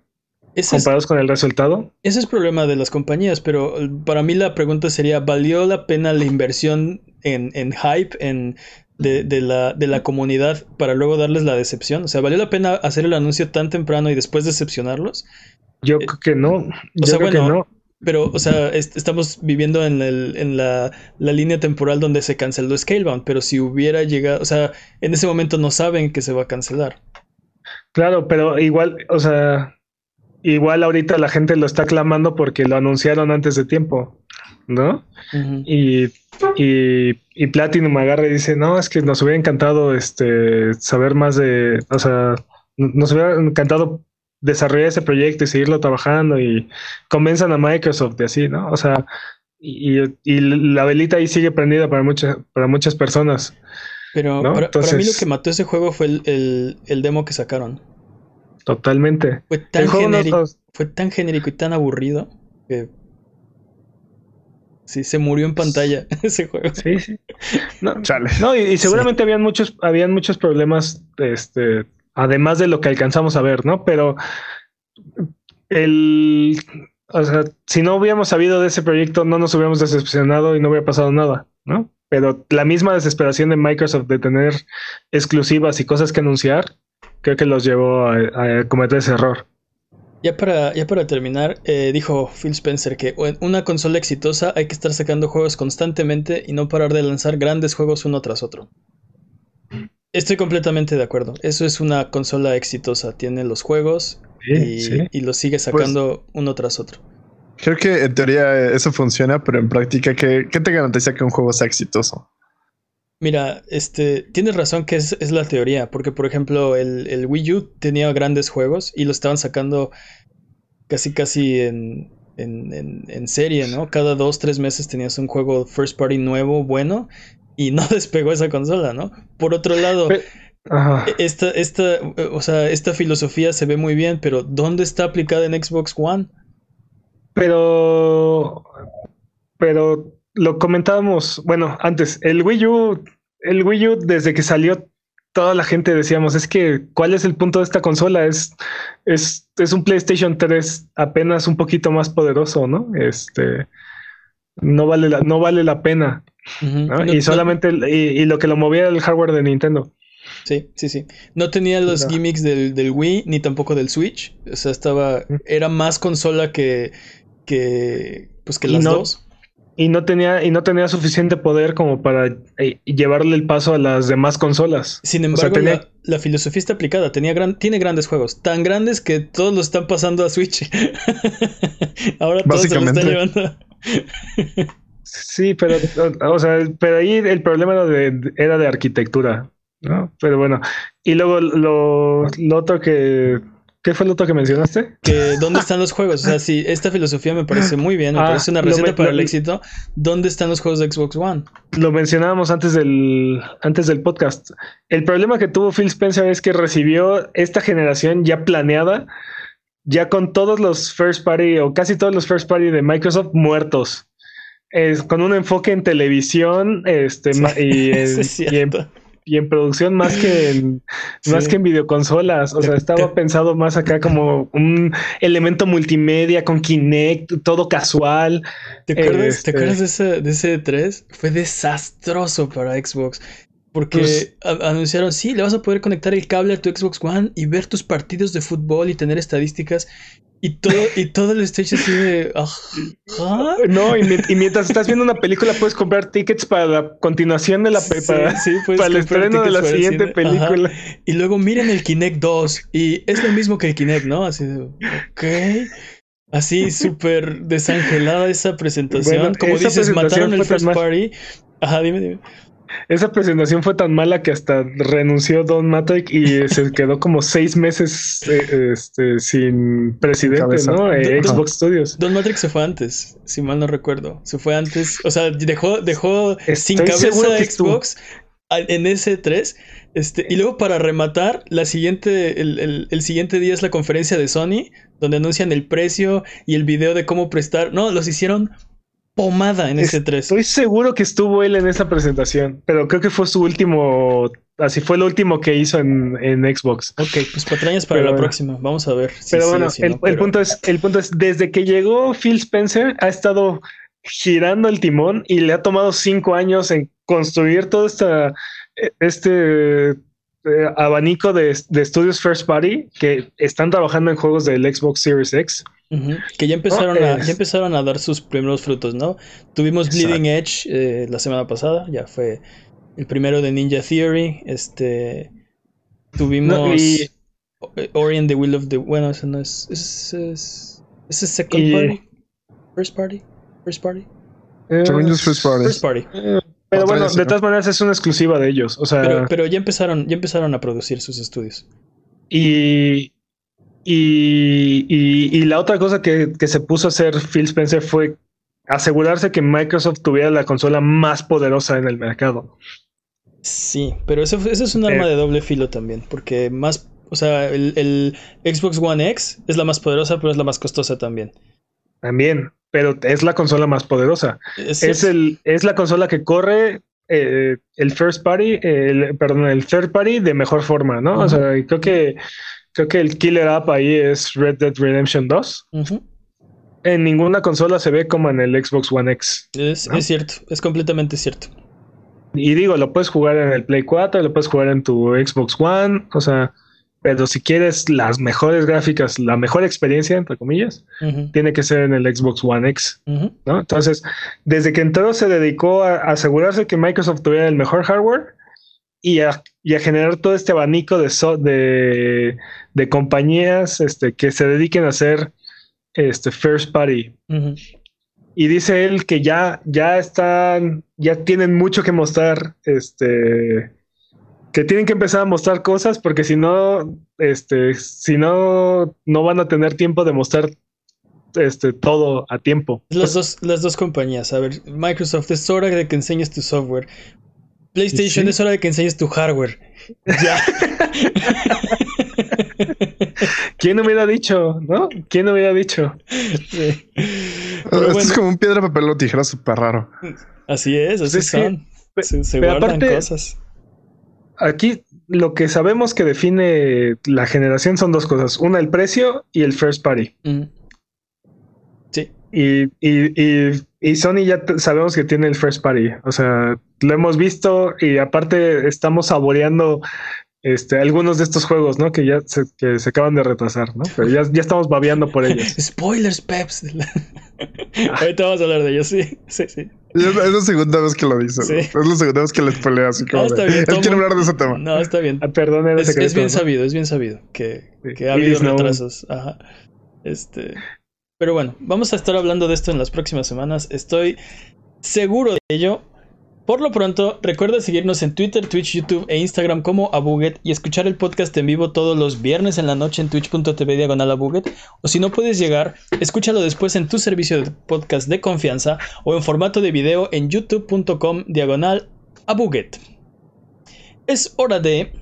[SPEAKER 3] comparados con el resultado.
[SPEAKER 1] Ese es problema de las compañías, pero para mí la pregunta sería, ¿valió la pena la inversión en, hype, en, de, la, de la comunidad para luego darles la decepción? O sea, ¿valió la pena hacer el anuncio tan temprano y después decepcionarlos?
[SPEAKER 3] Yo creo que no. Yo creo que no.
[SPEAKER 1] Pero, o sea, estamos viviendo en, el, en la, la, línea temporal donde se canceló Scalebound, pero si hubiera llegado, o sea, en ese momento no saben que se va a cancelar.
[SPEAKER 3] Claro, pero igual, o sea, igual ahorita la gente lo está clamando porque lo anunciaron antes de tiempo, ¿no? y, y, y, Platinum agarra y dice, no, es que nos hubiera encantado este saber más de, o sea, nos hubiera encantado desarrollar ese proyecto y seguirlo trabajando y convenzan a Microsoft y así, ¿no? O sea, y, y la velita ahí sigue prendida para muchas, para muchas personas.
[SPEAKER 1] Pero para, mí lo que mató ese juego fue el, el demo que sacaron.
[SPEAKER 3] Totalmente.
[SPEAKER 1] Fue tan, genérico, fue tan genérico y tan aburrido que sí, se murió en pantalla ese juego.
[SPEAKER 3] Sí, sí. No, no y, seguramente habían muchos, habían muchos problemas, este, además de lo que alcanzamos a ver, ¿no? Pero el, o sea, si no hubiéramos sabido de ese proyecto, no nos hubiéramos decepcionado y no hubiera pasado nada, ¿no? Pero la misma desesperación de Microsoft de tener exclusivas y cosas que anunciar, creo que los llevó a, cometer ese error.
[SPEAKER 1] Ya para, ya para terminar, eh, dijo Phil Spencer que una consola exitosa hay que estar sacando juegos constantemente y no parar de lanzar grandes juegos uno tras otro. Estoy completamente de acuerdo. Eso es una consola exitosa. Tiene los juegos y, los sigue pues sacando uno tras otro.
[SPEAKER 2] Creo que en teoría eso funciona, pero en práctica, ¿qué, te garantiza que un juego sea exitoso?
[SPEAKER 1] Mira, este, tienes razón que es, la teoría, porque por ejemplo el, Wii U tenía grandes juegos y lo estaban sacando casi casi en, en, serie, ¿no? Cada dos, tres meses tenías un juego first party nuevo, bueno, y no despegó esa consola, ¿no? Por otro lado, esta, esta, o sea, esta filosofía se ve muy bien, pero ¿dónde está aplicada en Xbox One?
[SPEAKER 3] Pero, pero lo comentábamos, bueno, antes, el Wii U, el Wii U desde que salió, toda la gente decíamos, es que, ¿cuál es el punto de esta consola? Es, es, es un PlayStation 3 apenas un poquito más poderoso, ¿no? Este, no vale la, no vale la pena. y solamente, y, lo que lo movía era el hardware de Nintendo.
[SPEAKER 1] Sí, sí, sí. No tenía los gimmicks del, del, Wii ni tampoco del Switch. O sea, estaba. Era más consola que, que pues que las dos.
[SPEAKER 3] Y no tenía, y no tenía suficiente poder como para eh, llevarle el paso a las demás consolas.
[SPEAKER 1] Sin embargo, la, filosofía está aplicada. Tenía gran, tiene grandes juegos. Tan grandes que todos los están pasando a Switch. Ahora todos se lo están llevando.
[SPEAKER 3] sí, pero, o sea, pero ahí el problema era de, era de arquitectura. ¿no? Pero bueno. Y luego lo, lo otro que ¿Qué fue lo otro que mencionaste?
[SPEAKER 1] Que dónde están los juegos. O sea, sí, esta filosofía me parece muy bien, me ah, parece una receta para el éxito. ¿Dónde están los juegos de Xbox One?
[SPEAKER 3] Lo mencionábamos antes del, antes del podcast. El problema que tuvo Phil Spencer es que recibió esta generación ya planeada, ya con todos los first party o casi todos los first party de Microsoft muertos. Es, con un enfoque en televisión este, y, en, y en producción más que en, más que en videoconsolas. O sea, estaba pensado más acá como un elemento multimedia con Kinect, todo casual.
[SPEAKER 1] ¿Te acuerdas, ¿te acuerdas de, ese, de ese 3? Fue desastroso para Xbox. Porque pues anunciaron, sí, le vas a poder conectar el cable a tu Xbox One y ver tus partidos de fútbol y tener estadísticas. Y todo, y todo el stage así de.
[SPEAKER 3] No, y, mientras estás viendo una película, puedes comprar tickets para la continuación de la para, sí, para el estreno de la siguiente película.
[SPEAKER 1] Y luego miren el Kinect 2. Y es lo mismo que el Kinect, ¿no? Así de. Ok. Así súper desangelada esa presentación. Como dices, mataron el first party. Ajá, dime, dime.
[SPEAKER 3] Esa presentación fue tan mala que hasta renunció Don Matrix y se quedó como seis meses eh, este, sin presidente, ¿no? Eh, Xbox Studios.
[SPEAKER 1] Don Matrix se fue antes, si mal no recuerdo. Se fue antes, o sea, dejó, dejó sin cabeza Xbox en ese 3. Este, y luego para rematar, la siguiente, el, el, siguiente día es la conferencia de Sony, donde anuncian el precio y el video de cómo prestar. No, los hicieron pomada en ese 3.
[SPEAKER 3] Estoy seguro que estuvo él en esa presentación, pero creo que fue su último, así fue lo último que hizo en, Xbox.
[SPEAKER 1] Ok, pues patrañas para la próxima, vamos a ver.
[SPEAKER 3] pero bueno, el, punto es, el punto es, desde que llegó Phil Spencer ha estado girando el timón y le ha tomado cinco años en construir todo esta, este eh, abanico de, de estudios first party que están trabajando en juegos del Xbox Series X.
[SPEAKER 1] Que ya empezaron, a, ya empezaron a dar sus primeros frutos, ¿no? Tuvimos Bleeding Edge eh, la semana pasada, ya fue el primero de Ninja Theory. Este. Tuvimos. Ori and the Will of the. Bueno, ese no es. Ese es. Es Second Party. First Party. First Party.
[SPEAKER 2] Eh, first Party.
[SPEAKER 1] First Party.
[SPEAKER 3] Eh, pero bueno, de todas maneras es una exclusiva de ellos. O sea.
[SPEAKER 1] Pero, pero ya empezaron, ya empezaron a producir sus estudios.
[SPEAKER 3] Y y, y, la otra cosa que, se puso a hacer Phil Spencer fue asegurarse que Microsoft tuviera la consola más poderosa en el mercado.
[SPEAKER 1] Sí, pero eso, es un arma eh. de doble filo también, porque más, o sea, el, Xbox One X es la más poderosa, pero es la más costosa también.
[SPEAKER 3] También, pero es la consola más poderosa. Es, el, es la consola que corre eh, el first party, el, perdón, el third party de mejor forma, ¿no? O sea, creo que creo que el killer app ahí es Red Dead Redemption 2. En ninguna consola se ve como en el Xbox One X.
[SPEAKER 1] Es, es cierto, es completamente cierto.
[SPEAKER 3] Y digo, lo puedes jugar en el Play 4, lo puedes jugar en tu Xbox One, o sea, pero si quieres las mejores gráficas, la mejor experiencia, entre comillas, tiene que ser en el Xbox One X, ¿no? Entonces, desde que entró se dedicó a asegurarse que Microsoft tuviera el mejor hardware y a, generar todo este abanico de, de, compañías este, que se dediquen a hacer este first party. Y dice él que ya, ya están, ya tienen mucho que mostrar, este, que tienen que empezar a mostrar cosas porque si no, este, si no, no van a tener tiempo de mostrar este, todo a tiempo.
[SPEAKER 1] Las dos, las dos compañías, a ver, Microsoft es hora de que enseñes tu software. PlayStation es hora de que enseñes tu hardware. Ya.
[SPEAKER 3] ¿Quién hubiera dicho? ¿No? ¿Quién hubiera dicho?
[SPEAKER 2] Sí. Esto es como un piedra, papel o tijera súper raro.
[SPEAKER 1] Así es, así son. se, guardan cosas
[SPEAKER 3] aquí lo que sabemos que define la generación son dos cosas. Una, el precio y el first party.
[SPEAKER 1] Sí.
[SPEAKER 3] Y, y, y, Sony ya sabemos que tiene el first party. O sea, lo hemos visto y aparte estamos saboreando este, algunos de estos juegos, ¿no? Que ya se, que se acaban de retrasar, ¿no? Pero ya, ya estamos babeando por ellos.
[SPEAKER 1] Spoilers, Peps. Ahorita vamos a hablar de ellos, sí, sí, sí.
[SPEAKER 2] Es la segunda vez que lo dice. Es la segunda vez que le pelea así como. No, está bien, él quiere hablar de ese tema.
[SPEAKER 1] No, está bien.
[SPEAKER 3] Ah, perdón,
[SPEAKER 1] es, es, bien sabido, es bien sabido que, que ha habido retrasos. Ajá. Este. Pero bueno, vamos a estar hablando de esto en las próximas semanas. Estoy seguro de ello. Por lo pronto, recuerda seguirnos en Twitter, Twitch, YouTube e Instagram como Abuget y escuchar el podcast en vivo todos los viernes en la noche en twitch.tv diagonal Abuget. O si no puedes llegar, escúchalo después en tu servicio de podcast de confianza o en formato de video en youtube.com diagonal Abuget. Es hora de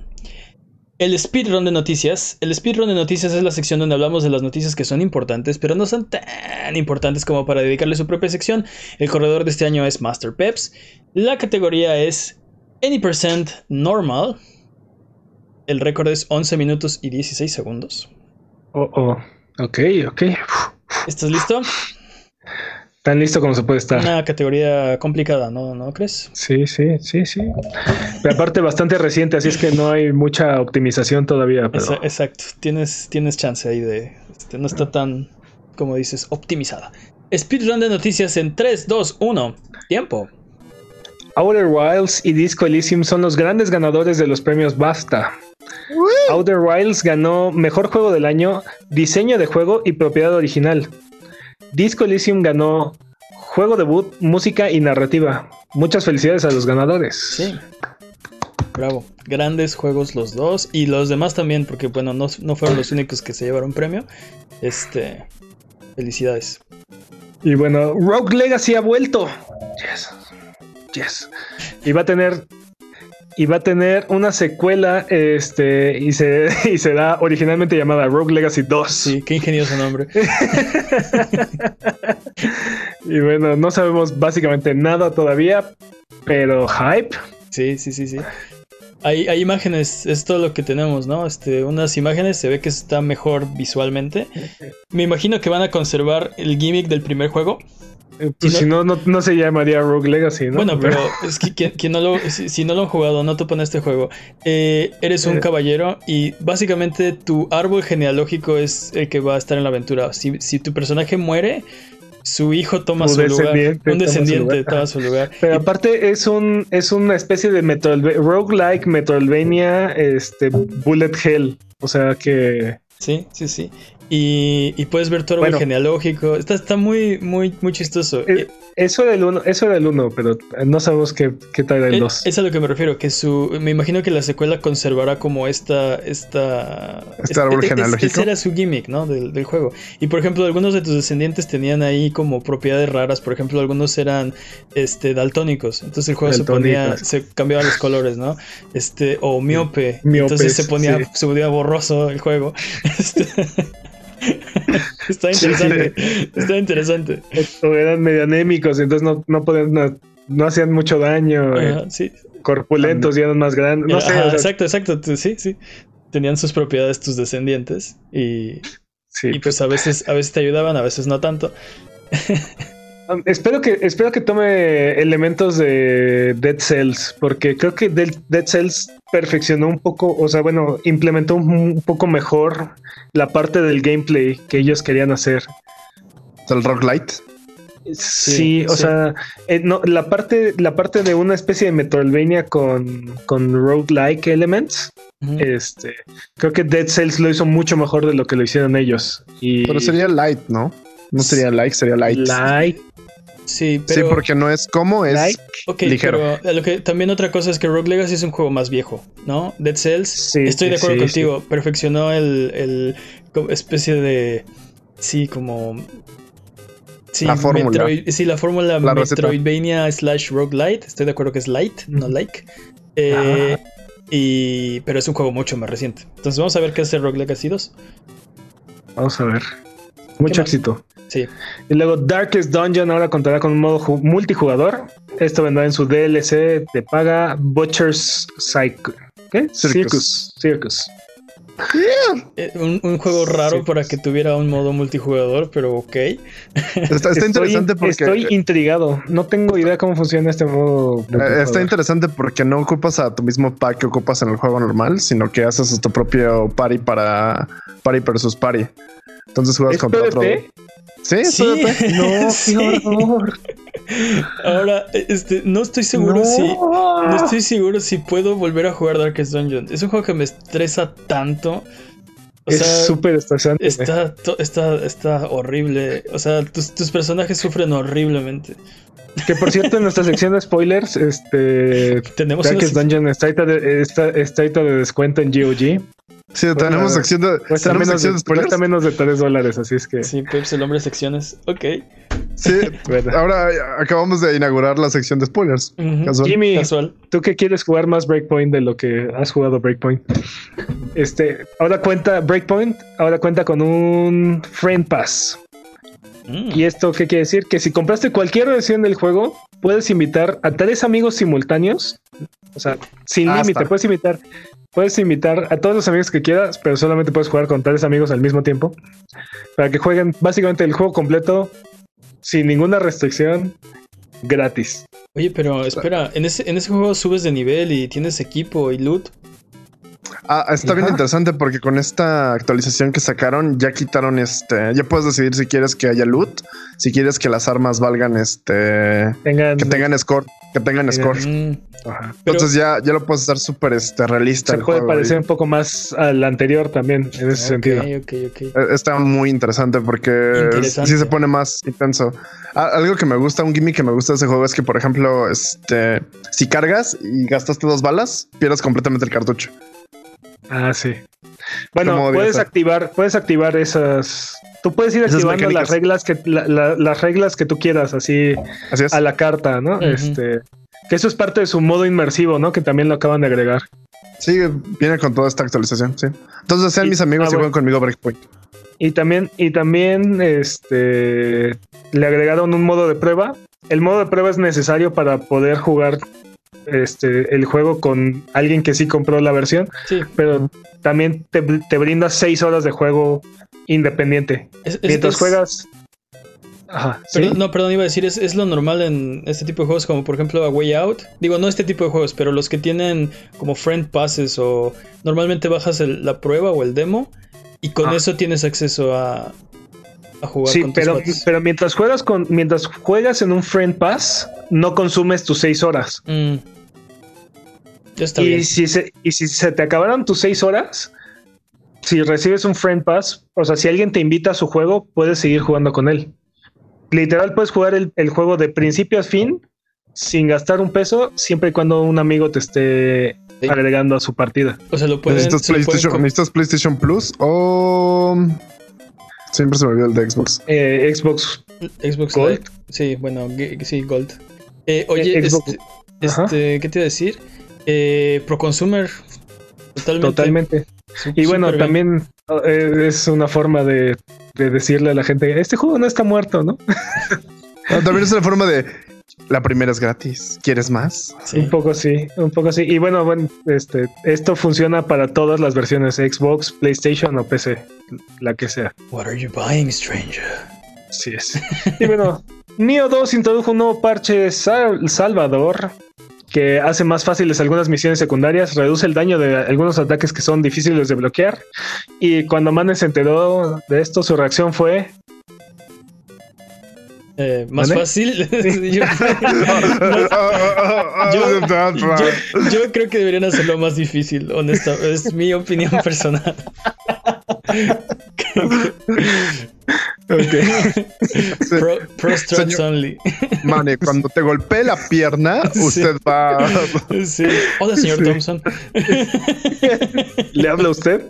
[SPEAKER 1] el speedrun de noticias. El speedrun de noticias es la sección donde hablamos de las noticias que son importantes, pero no son tan importantes como para dedicarle su propia sección. El corredor de este año es Master Peps. La categoría es Any Percent Normal. El récord es 11 minutos y 16 segundos.
[SPEAKER 3] Oh, oh. Ok, ok.
[SPEAKER 1] ¿Estás listo?
[SPEAKER 3] Tan listo como se puede estar.
[SPEAKER 1] Una categoría complicada, ¿no, ¿No crees?
[SPEAKER 3] Sí, sí, sí, sí. Pero aparte bastante reciente, así es que no hay mucha optimización todavía.
[SPEAKER 1] Exacto, tienes, tienes chance ahí de... Este, no está tan, como dices, optimizada. Speedrun de noticias en 3, 2, 1. Tiempo.
[SPEAKER 3] Outer Wilds y Disco Elysium son los grandes ganadores de los premios BAFTA. Outer Wilds ganó Mejor Juego del Año, Diseño de Juego y Propiedad Original. Disco Elysium ganó Juego Debut, Música y Narrativa. Muchas felicidades a los ganadores.
[SPEAKER 1] Sí. Bravo. Grandes juegos los dos. Y los demás también, porque bueno, no, fueron los únicos que se llevaron premio. Este. Felicidades.
[SPEAKER 3] Y bueno, Rogue Legacy ha vuelto. Yes. Yes. Y va a tener y va a tener una secuela este y se y será originalmente llamada Rogue Legacy 2.
[SPEAKER 1] Sí, qué ingenioso nombre.
[SPEAKER 3] y bueno, no sabemos básicamente nada todavía, pero hype.
[SPEAKER 1] Sí, sí, sí, sí. Hay, hay imágenes, es todo lo que tenemos, ¿no? Este, unas imágenes se ve que está mejor visualmente. Me imagino que van a conservar el gimmick del primer juego.
[SPEAKER 3] Eh, pues si, no, no, se llamaría Rogue Legacy, ¿no?
[SPEAKER 1] Bueno, pero es que no lo, si, no lo han jugado, no topan este juego. Eh, eres un eh. caballero y básicamente tu árbol genealógico es el que va a estar en la aventura. Si, si tu personaje muere, su hijo toma su lugar. Un descendiente toma su lugar.
[SPEAKER 3] Pero aparte es un es una especie de roguelike Metroidvania este bullet hell. O sea que
[SPEAKER 1] Sí, sí, sí. Y, puedes ver todo el genealógico. Está, está muy, muy, muy chistoso.
[SPEAKER 3] Eh, eso era el uno, eso era el uno, pero no sabemos qué, qué tal el 2.
[SPEAKER 1] Eh, es a lo que me refiero, que su. Me imagino que la secuela conservará como esta. esta
[SPEAKER 2] este árbol genealógico.
[SPEAKER 1] Ese era su gimmick, ¿no? Del, del, juego. Y por ejemplo, algunos de tus descendientes tenían ahí como propiedades raras. Por ejemplo, algunos eran este daltónicos. Entonces el juego se ponía. Se cambiaban los colores, ¿no? Este. O miope. entonces se ponía. Se ponía borroso el juego. Este, está interesante. Está interesante.
[SPEAKER 3] O eran medio anémicos, entonces no, no podían no hacían mucho daño. eh,
[SPEAKER 1] sí.
[SPEAKER 3] corpulentos y eran más grandes. No sé.
[SPEAKER 1] Ajá,
[SPEAKER 3] o sea,
[SPEAKER 1] exacto, exacto. Sí, sí. Tenían sus propiedades tus descendientes y,
[SPEAKER 3] sí,
[SPEAKER 1] y pues a veces, a veces te ayudaban, a veces no tanto.
[SPEAKER 3] Um, espero que espero que tome elementos de Dead Cells porque creo que Dead, Cells perfeccionó un poco, o sea, bueno, implementó un, un poco mejor la parte del gameplay que ellos querían hacer.
[SPEAKER 2] El roguelite.
[SPEAKER 3] Sí, o
[SPEAKER 1] sí.
[SPEAKER 3] sea, eh, no, la parte la parte de una especie de Metroidvania con con roguelike elements, este, creo que Dead Cells lo hizo mucho mejor de lo que lo hicieron ellos y
[SPEAKER 2] Pero sería light, ¿no? No sería like, sería light.
[SPEAKER 3] like
[SPEAKER 1] Sí, pero.
[SPEAKER 2] Sí, porque no es como, es
[SPEAKER 3] Like.
[SPEAKER 2] Ligero.
[SPEAKER 1] pero lo que, también otra cosa es que Rogue Legacy es un juego más viejo, ¿no? Dead Cells,
[SPEAKER 3] Sí,
[SPEAKER 1] estoy de acuerdo
[SPEAKER 3] sí,
[SPEAKER 1] contigo, perfeccionó el, especie de, sí, como... Sí,
[SPEAKER 2] La fórmula.
[SPEAKER 1] Metroid- sí, la fórmula
[SPEAKER 2] La.
[SPEAKER 1] Metroidvania slash roguelite, estoy de acuerdo que es light, no like. Eh, y, pero es un juego mucho más reciente. Entonces vamos a ver qué hace Rogue Legacy 2.
[SPEAKER 3] Vamos a ver. Mucho éxito.
[SPEAKER 1] Sí,
[SPEAKER 3] Y luego Darkest Dungeon ahora contará con un modo ju- multijugador. Esto vendrá en su DLC de paga Butcher's Cycle. ¿Qué?
[SPEAKER 2] Circus.
[SPEAKER 3] Circus. Circus.
[SPEAKER 1] Eh, un, un juego raro
[SPEAKER 3] Sí.
[SPEAKER 1] para que tuviera un modo multijugador, pero ok.
[SPEAKER 2] Está, está
[SPEAKER 3] Estoy-
[SPEAKER 2] interesante porque.
[SPEAKER 3] Estoy intrigado. No tengo idea cómo funciona este modo.
[SPEAKER 2] Eh, Está interesante porque no ocupas a tu mismo pack que ocupas en el juego normal, sino que haces tu propio party para party versus party. Entonces juegas
[SPEAKER 3] ¿Es
[SPEAKER 2] contra otro.
[SPEAKER 3] PvP?
[SPEAKER 2] Sí, es
[SPEAKER 1] Sí.
[SPEAKER 2] PvP.
[SPEAKER 3] No,
[SPEAKER 1] Sí.
[SPEAKER 3] qué horror.
[SPEAKER 1] Ahora, este, no estoy seguro
[SPEAKER 3] No.
[SPEAKER 1] si. No estoy seguro si puedo volver a jugar Darkest Dungeon. Es un juego que me estresa tanto. O
[SPEAKER 3] es súper estresante.
[SPEAKER 1] está, está, está horrible. O sea, tus, tus personajes sufren horriblemente.
[SPEAKER 3] Que por cierto, en nuestra sección de spoilers, este
[SPEAKER 1] Tenemos
[SPEAKER 3] Darkest Dungeon está está, está de descuento en GOG.
[SPEAKER 2] Sí, tenemos
[SPEAKER 3] Bueno,
[SPEAKER 2] sección de,
[SPEAKER 3] Cuesta
[SPEAKER 2] tenemos
[SPEAKER 3] menos,
[SPEAKER 2] sección
[SPEAKER 3] de,
[SPEAKER 2] spoilers.
[SPEAKER 3] cuesta menos de 3 dólares, así es que.
[SPEAKER 1] Sí, Peps, el hombre de secciones. Ok.
[SPEAKER 2] Sí,
[SPEAKER 3] Bueno.
[SPEAKER 2] ahora acabamos de inaugurar la sección de spoilers. Casual.
[SPEAKER 3] Jimmy,
[SPEAKER 1] Casual.
[SPEAKER 3] tú que quieres jugar más Breakpoint de lo que has jugado Breakpoint. Este, ahora cuenta Breakpoint, ahora cuenta con un Friend Pass.
[SPEAKER 1] Mm.
[SPEAKER 3] ¿Y esto qué quiere decir? Que si compraste cualquier versión del juego, puedes invitar a tres amigos simultáneos. O sea, sin
[SPEAKER 2] Hasta.
[SPEAKER 3] límite, puedes invitar, puedes invitar a todos los amigos que quieras, pero solamente puedes jugar con tres amigos al mismo tiempo. Para que jueguen básicamente el juego completo sin ninguna restricción, gratis.
[SPEAKER 1] Oye, pero espera, en ese, en ese juego subes de nivel y tienes equipo y loot.
[SPEAKER 2] Ah, está bien interesante porque con esta actualización que sacaron ya quitaron este, ya puedes decidir si quieres que haya loot, si quieres que las armas valgan este,
[SPEAKER 3] Tengan,
[SPEAKER 2] que tengan score, que tengan
[SPEAKER 3] Tengan-
[SPEAKER 2] score.
[SPEAKER 1] Mm.
[SPEAKER 3] Ajá.
[SPEAKER 2] Entonces ya, ya lo puedes hacer súper este, realista.
[SPEAKER 3] se
[SPEAKER 2] el
[SPEAKER 3] puede
[SPEAKER 2] juego,
[SPEAKER 3] parecer
[SPEAKER 2] y-
[SPEAKER 3] un poco más al anterior también en ese sentido.
[SPEAKER 1] Ok, ok, ok.
[SPEAKER 2] Eh, Está muy interesante porque
[SPEAKER 1] Interesante.
[SPEAKER 2] sí se pone más intenso. Algo que me gusta, un gimmick que me gusta de ese juego es que, por ejemplo, este, si cargas y gastaste dos balas, pierdes completamente el cartucho.
[SPEAKER 3] Ah, sí. Bueno,
[SPEAKER 2] ¿Cómo odia
[SPEAKER 3] puedes activar, puedes activar esas. Tú puedes ir activando las reglas que la- la- las reglas que tú quieras, así a la carta, ¿no? Este, que eso es parte de su modo inmersivo, ¿no? Que también lo acaban de agregar.
[SPEAKER 2] Sí, viene con toda esta actualización, sí. Entonces sean
[SPEAKER 3] Y-
[SPEAKER 2] mis amigos
[SPEAKER 3] ah,
[SPEAKER 2] y
[SPEAKER 3] bueno.
[SPEAKER 2] jueguen conmigo Breakpoint.
[SPEAKER 3] Y también, y también, este, le agregaron un modo de prueba. El modo de prueba es necesario para poder jugar, este, el juego con alguien que sí compró la versión.
[SPEAKER 1] Sí.
[SPEAKER 3] pero también te, te brinda seis horas de juego independiente.
[SPEAKER 1] Es- es-
[SPEAKER 3] Mientras
[SPEAKER 1] es-
[SPEAKER 3] juegas. Ajá. ¿sí?
[SPEAKER 1] No, perdón, iba a decir, es, es lo normal en este tipo de juegos, como por ejemplo A Way Out. Digo, no este tipo de juegos, pero los que tienen como friend passes o normalmente bajas el- la prueba o el demo y con
[SPEAKER 3] Ah.
[SPEAKER 1] eso tienes acceso a, a jugar
[SPEAKER 3] Sí,
[SPEAKER 1] con tus
[SPEAKER 3] pero, pero mientras juegas con, mientras juegas en un friend pass, no consumes tus seis horas.
[SPEAKER 1] Mm. Ya está
[SPEAKER 3] Y
[SPEAKER 1] bien.
[SPEAKER 3] si, se, y si se te acabaron tus seis horas, si recibes un friend pass, o sea, si alguien te invita a su juego, puedes seguir jugando con él. Literal, puedes jugar el, el juego de principio a fin sin gastar un peso, siempre y cuando un amigo te esté
[SPEAKER 1] Sí.
[SPEAKER 3] agregando a su partida.
[SPEAKER 1] O sea, lo pueden.
[SPEAKER 2] ¿Necesitas
[SPEAKER 1] se lo pueden
[SPEAKER 2] PlayStation,
[SPEAKER 1] co-
[SPEAKER 2] ¿Necesitas PlayStation Plus o siempre se me olvidó el de Xbox?
[SPEAKER 3] Eh, Xbox
[SPEAKER 1] Xbox
[SPEAKER 3] Gold.
[SPEAKER 1] Live. Sí, bueno, sí, Gold. Eh, oye,
[SPEAKER 3] Eh, Xbox-
[SPEAKER 1] este, este, ¿qué te iba a decir? Eh, Pro Consumer. Totalmente.
[SPEAKER 3] Totalmente.
[SPEAKER 1] Su-
[SPEAKER 3] Y bueno, también eh, es una forma de, de decirle a la gente, este juego no está muerto, ¿no?
[SPEAKER 2] También es una forma de La primera es gratis. ¿Quieres más?
[SPEAKER 3] Sí. Un poco sí, un poco sí. Y bueno, bueno, este, esto funciona para todas las versiones, Xbox, PlayStation o PC, la que sea.
[SPEAKER 1] What are you buying, stranger?
[SPEAKER 3] Sí es. y bueno, Neo 2 introdujo un nuevo parche Salvador que hace más fáciles algunas misiones secundarias, reduce el daño de algunos ataques que son difíciles de bloquear. Y cuando Manes se enteró de esto, su reacción fue
[SPEAKER 1] eh, más fácil. yo, creo que deberían hacerlo más difícil, honesta. Es mi opinión personal.
[SPEAKER 3] Okay.
[SPEAKER 1] Pro, pro only.
[SPEAKER 2] Mane, cuando te golpee la pierna, usted va.
[SPEAKER 1] Sí. Hola, señor Thompson.
[SPEAKER 3] ¿Le habla usted?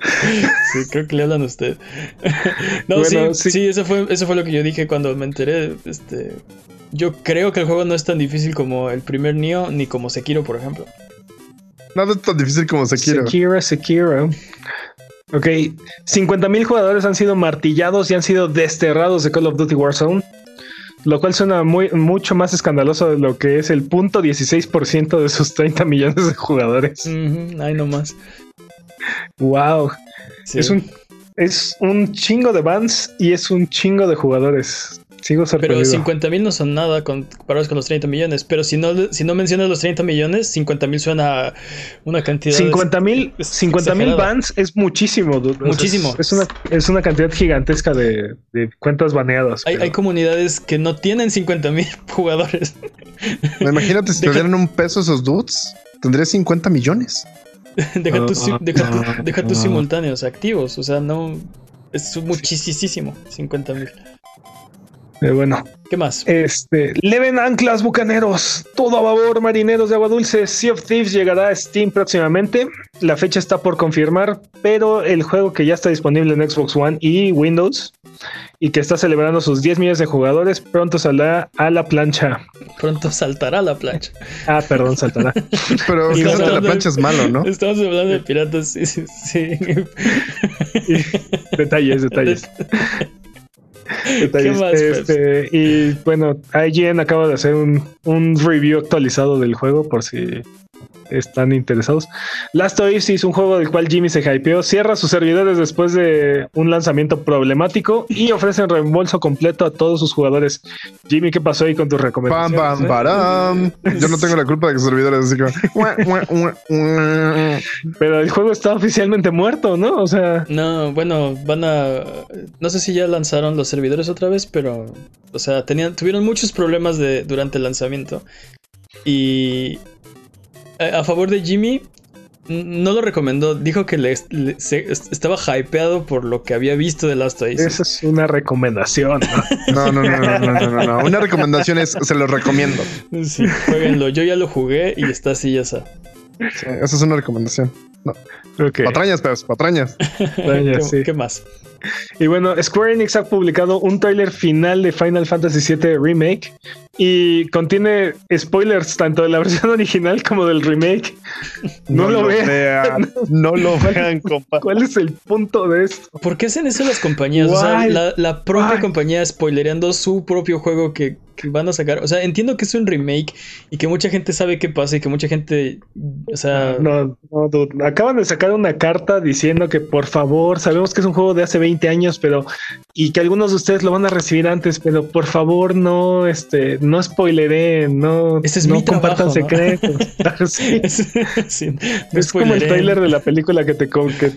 [SPEAKER 1] Sí, creo que le hablan a usted. No, sí, sí, eso, fue, eso fue lo que yo dije cuando me enteré. Este, yo creo que el juego no es tan difícil como el primer Neo, ni como Sekiro, por ejemplo.
[SPEAKER 2] Nada es tan difícil como Sekiro.
[SPEAKER 3] Sekiro, Sekiro. Ok, 50.000 jugadores han sido martillados y han sido desterrados de Call of Duty Warzone, lo cual suena muy, mucho más escandaloso de lo que es el punto 16% de sus 30 millones de jugadores.
[SPEAKER 1] Ay, no más.
[SPEAKER 3] Wow. Es, un, es un chingo de bans y es un chingo de jugadores. Sigo
[SPEAKER 1] Pero 50 mil no son nada comparados con los 30 millones. Pero si no, si no mencionas los 30 millones, 50 mil suena una cantidad.
[SPEAKER 3] 50 mil 50 mil bans es muchísimo.
[SPEAKER 1] Muchísimo.
[SPEAKER 3] Es, una, es una cantidad gigantesca de, cuentas baneadas.
[SPEAKER 1] Hay, comunidades que no tienen 50 mil jugadores.
[SPEAKER 2] Imagínate si te dieran un peso esos dudes, tendrías 50 millones.
[SPEAKER 1] deja, tus, deja, tus simultáneos activos. O sea, no. Es muchísimo. 50 mil.
[SPEAKER 3] Eh, bueno.
[SPEAKER 1] ¿Qué más?
[SPEAKER 3] Este, Leven Anclas Bucaneros, todo a favor, marineros de agua dulce. Sea of Thieves llegará a Steam próximamente. La fecha está por confirmar, pero el juego que ya está disponible en Xbox One y Windows y que está celebrando sus 10 millones de jugadores, pronto saldrá a la plancha.
[SPEAKER 1] Pronto saltará a la plancha.
[SPEAKER 3] Ah, perdón, saltará.
[SPEAKER 2] pero la plancha es malo, ¿no?
[SPEAKER 1] Estamos hablando de piratas, sí, sí. sí.
[SPEAKER 3] detalles, detalles. Este, y bueno, IGN acaba de hacer un, un review actualizado del juego por si están interesados. Last Oasis, un juego del cual Jimmy se hypeó, cierra sus servidores después de un lanzamiento problemático y ofrecen reembolso completo a todos sus jugadores. Jimmy, ¿qué pasó ahí con tus recomendaciones?
[SPEAKER 2] Yo no tengo la culpa de que sus servidores así
[SPEAKER 3] Pero el juego está oficialmente muerto, ¿no? O sea...
[SPEAKER 1] No, bueno, van a... No sé si ya lanzaron los servidores otra vez, pero... O sea, tenían, tuvieron muchos problemas de, durante el lanzamiento. Y a favor de Jimmy, no lo recomendó. Dijo que le, estaba hypeado por lo que había visto de Last of Us.
[SPEAKER 3] Esa es una recomendación.
[SPEAKER 2] No, no, no, no, no, no, no. Una recomendación es, se lo recomiendo.
[SPEAKER 1] Sí, jueguenlo. Yo ya lo jugué y está así, ya está.
[SPEAKER 2] Sí, esa es una recomendación. No. Patrañas, pues, patrañas.
[SPEAKER 1] ¿Qué, más?
[SPEAKER 3] Y bueno, Square Enix ha publicado un tráiler final de Final Fantasy VII Remake y contiene spoilers tanto de la versión original como del remake. No, lo, vean.
[SPEAKER 2] No lo vean, compa.
[SPEAKER 3] ¿Cuál es el punto de esto?
[SPEAKER 1] ¿Por qué hacen eso las compañías? O sea, la, propia compañía spoilereando su propio juego que, van a sacar. O sea, entiendo que es un remake y que mucha gente sabe qué pasa y que mucha gente. O sea.
[SPEAKER 3] No, no, dude. Acaban de sacar una carta diciendo que por favor, sabemos que es un juego de hace 20 años, pero. Y que algunos de ustedes lo van a recibir antes, pero por favor, no, este no spoileré, no,
[SPEAKER 1] es
[SPEAKER 3] no compartan secretos. es como el trailer de la película que te que, que,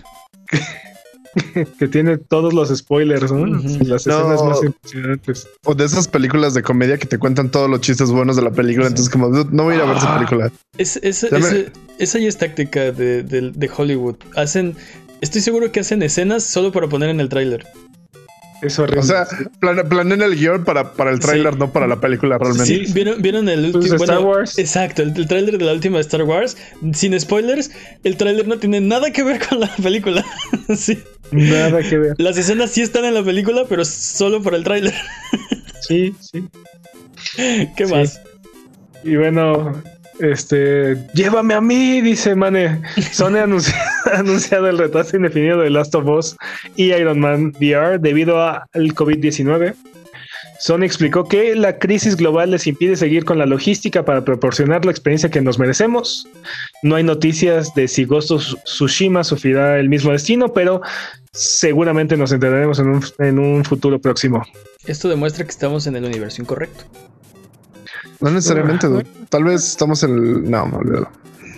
[SPEAKER 3] tiene todos los spoilers, ¿no? Las escenas más impresionantes.
[SPEAKER 2] O de esas películas de comedia que te cuentan todos los chistes buenos de la película, entonces como no voy a ir a ver esa ah. película.
[SPEAKER 1] Es, esa ya es táctica de, de Hollywood. Hacen, estoy seguro que hacen escenas solo para poner en el tráiler.
[SPEAKER 3] Es horrible.
[SPEAKER 2] O sea, planean el guion para, para el tráiler, no para la película realmente.
[SPEAKER 1] Sí, vieron, el
[SPEAKER 3] último. Pues Star Wars.
[SPEAKER 1] Exacto, el, tráiler de la última de Star Wars. Sin spoilers, el tráiler no tiene nada que ver con la película. sí.
[SPEAKER 3] Nada que ver.
[SPEAKER 1] Las escenas sí están en la película, pero solo por el tráiler.
[SPEAKER 3] sí, sí.
[SPEAKER 1] ¿Qué más?
[SPEAKER 3] Y bueno, este, llévame a mí, dice Mane. Sony ha anunciado el retraso indefinido de Last of Us y Iron Man VR debido al COVID-19. Sony explicó que la crisis global les impide seguir con la logística para proporcionar la experiencia que nos merecemos. No hay noticias de si Ghost of Tsushima sufrirá el mismo destino, pero seguramente nos enteraremos en un, en un futuro próximo.
[SPEAKER 1] Esto demuestra que estamos en el universo incorrecto.
[SPEAKER 2] No necesariamente, dude. Tal vez estamos en el. No, me olvidó.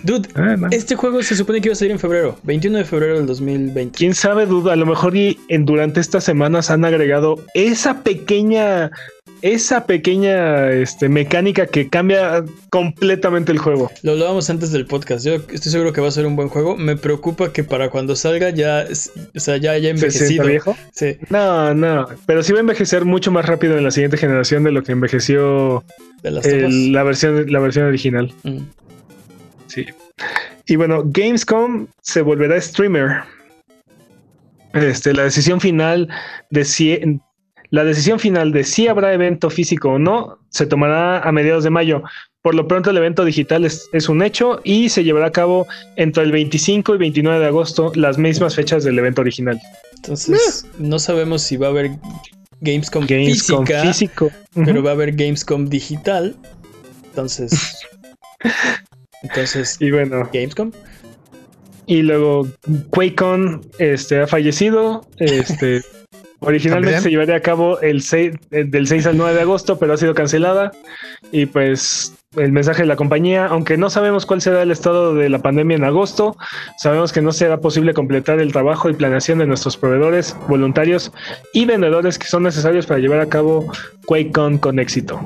[SPEAKER 1] Dude,
[SPEAKER 3] Ah, no.
[SPEAKER 1] este juego se supone que iba a salir en febrero, 21 de febrero del 2020.
[SPEAKER 3] Quién sabe, duda. A lo mejor y en, durante estas semanas han agregado esa pequeña, esa pequeña este, mecánica que cambia completamente el juego.
[SPEAKER 1] Lo hablábamos antes del podcast. Yo estoy seguro que va a ser un buen juego. Me preocupa que para cuando salga ya, o sea, ya haya
[SPEAKER 3] ¿Se sienta
[SPEAKER 1] envejecido.
[SPEAKER 3] viejo?
[SPEAKER 1] Sí.
[SPEAKER 3] No, no. Pero sí va a envejecer mucho más rápido en la siguiente generación de lo que envejeció
[SPEAKER 1] De las
[SPEAKER 3] el-
[SPEAKER 1] topas.
[SPEAKER 3] la versión, la versión original.
[SPEAKER 1] Mm.
[SPEAKER 3] Sí. Y bueno, Gamescom se volverá streamer. Este, la decisión final de si la decisión final de si habrá evento físico o no se tomará a mediados de mayo. Por lo pronto el evento digital es, es un hecho y se llevará a cabo entre el 25 y 29 de agosto, las mismas fechas del evento original.
[SPEAKER 1] Entonces, no sabemos si va a haber Gamescom,
[SPEAKER 3] Gamescom
[SPEAKER 1] física,
[SPEAKER 3] físico.
[SPEAKER 1] pero va a haber Gamescom digital. Entonces, entonces,
[SPEAKER 3] Y bueno,
[SPEAKER 1] Gamescom.
[SPEAKER 3] Y luego QuakeCon este, ha fallecido. Este, originalmente
[SPEAKER 2] ¿También?
[SPEAKER 3] se llevaría a cabo el 6, eh, del 6 al 9 de agosto, pero ha sido cancelada. Y pues el mensaje de la compañía, aunque no sabemos cuál será el estado de la pandemia en agosto, sabemos que no será posible completar el trabajo y planeación de nuestros proveedores, voluntarios y vendedores que son necesarios para llevar a cabo QuakeCon con éxito.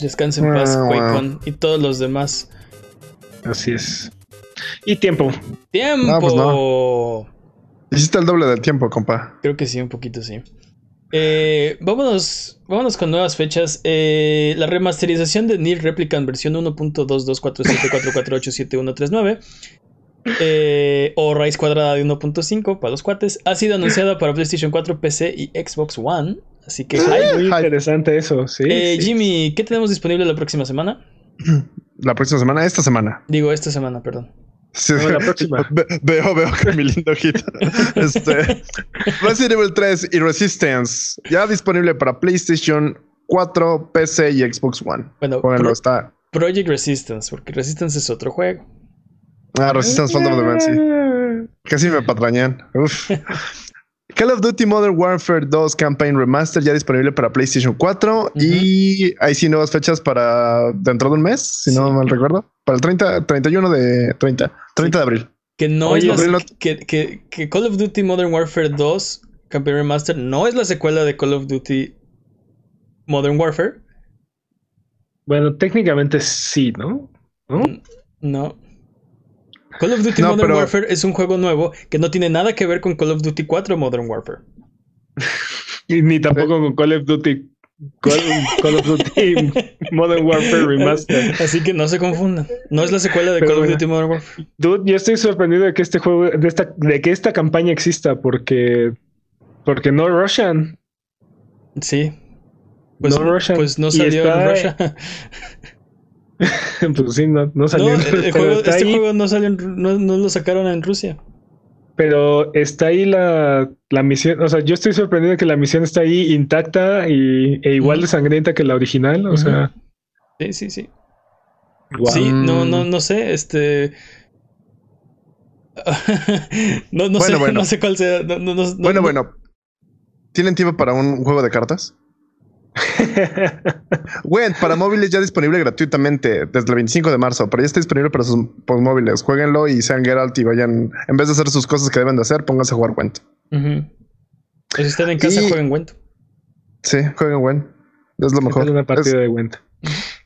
[SPEAKER 1] Descanse en paz,
[SPEAKER 2] Ah, wow.
[SPEAKER 1] QuakeCon y todos los demás.
[SPEAKER 3] Así es. Y tiempo.
[SPEAKER 1] ¡Tiempo!
[SPEAKER 2] No, pues Hiciste el doble del tiempo, compa.
[SPEAKER 1] Creo que sí, un poquito sí. Eh, vámonos, vámonos con nuevas fechas. Eh, la remasterización de Nier Replicant versión 1.22474487139 eh, o raíz cuadrada de 1.5 para los cuates ha sido anunciada para PlayStation 4, PC y Xbox One. Así que, hype.
[SPEAKER 3] Muy
[SPEAKER 2] Hype.
[SPEAKER 3] interesante eso, sí.
[SPEAKER 1] Eh,
[SPEAKER 3] sí.
[SPEAKER 1] Jimmy, ¿qué tenemos disponible la próxima semana?
[SPEAKER 2] La próxima semana, esta semana.
[SPEAKER 1] Digo, esta semana, perdón.
[SPEAKER 2] Sí,
[SPEAKER 3] la próxima.
[SPEAKER 2] Ve- veo, veo que mi lindo hit. Este, Resident Evil 3 y Resistance ya disponible para PlayStation 4, PC y Xbox One.
[SPEAKER 1] Bueno, Pro-
[SPEAKER 2] está.
[SPEAKER 1] Project Resistance, porque Resistance es otro juego.
[SPEAKER 2] Ah, Resistance Fall of the Man, sí. Casi me patrañan. Uf. Call of Duty Modern Warfare 2 Campaign Remaster ya disponible para PlayStation 4 y hay sí nuevas fechas para dentro de un mes, si no mal recuerdo. Para el 30, 31 de 30, 30 de abril.
[SPEAKER 1] Que no
[SPEAKER 3] Oye,
[SPEAKER 1] es la,
[SPEAKER 2] pero no-
[SPEAKER 1] que, que- que Call of Duty Modern Warfare 2 Campaign Remaster no es la secuela de Call of Duty Modern Warfare.
[SPEAKER 3] Bueno, técnicamente sí, ¿no? ¿No?
[SPEAKER 1] No. Call of Duty
[SPEAKER 2] No,
[SPEAKER 1] Modern
[SPEAKER 2] pero-
[SPEAKER 1] Warfare es un juego nuevo que no tiene nada que ver con Call of Duty 4 Modern Warfare.
[SPEAKER 3] Y ni tampoco con Call of Duty. Call, Call of Duty Modern Warfare Remaster.
[SPEAKER 1] Así que no se confundan. No es la secuela de
[SPEAKER 3] Pero
[SPEAKER 1] Call of. Duty Modern Warfare.
[SPEAKER 3] Dude, yo estoy sorprendido de que este juego, de esta, de que esta campaña exista, porque, porque no Russian.
[SPEAKER 1] Sí. Pues
[SPEAKER 3] No Russian.
[SPEAKER 1] pues no salió en Russia.
[SPEAKER 3] pues sí, no, no salió.
[SPEAKER 1] No,
[SPEAKER 3] en- pero
[SPEAKER 1] juego- este
[SPEAKER 3] ahí,
[SPEAKER 1] juego no salió en no, no lo sacaron en Rusia.
[SPEAKER 3] Pero está ahí la, la misión. O sea, yo estoy sorprendido de que la misión está ahí intacta y, e igual de sangrienta que la original. O sea,
[SPEAKER 1] Sí, sí, sí. Sí, no, no, no sé, este. no, no
[SPEAKER 2] Bueno,
[SPEAKER 1] sé,
[SPEAKER 2] bueno.
[SPEAKER 1] no sé cuál sea. no- no- no-
[SPEAKER 2] Bueno,
[SPEAKER 1] no-
[SPEAKER 2] bueno. ¿Tienen tiempo para un juego de cartas? Gwent para móviles ya disponible gratuitamente desde el 25 de marzo, pero ya está disponible para sus móviles. Jueguenlo y sean Geralt y vayan, en vez de hacer sus cosas que deben de hacer, pónganse a jugar Gwent.
[SPEAKER 1] Pues si están en casa,
[SPEAKER 2] Y-
[SPEAKER 1] jueguen Gwent.
[SPEAKER 2] Sí, jueguen Gwent. Es lo mejor.
[SPEAKER 3] Una partida
[SPEAKER 2] Es-
[SPEAKER 3] de cuenta.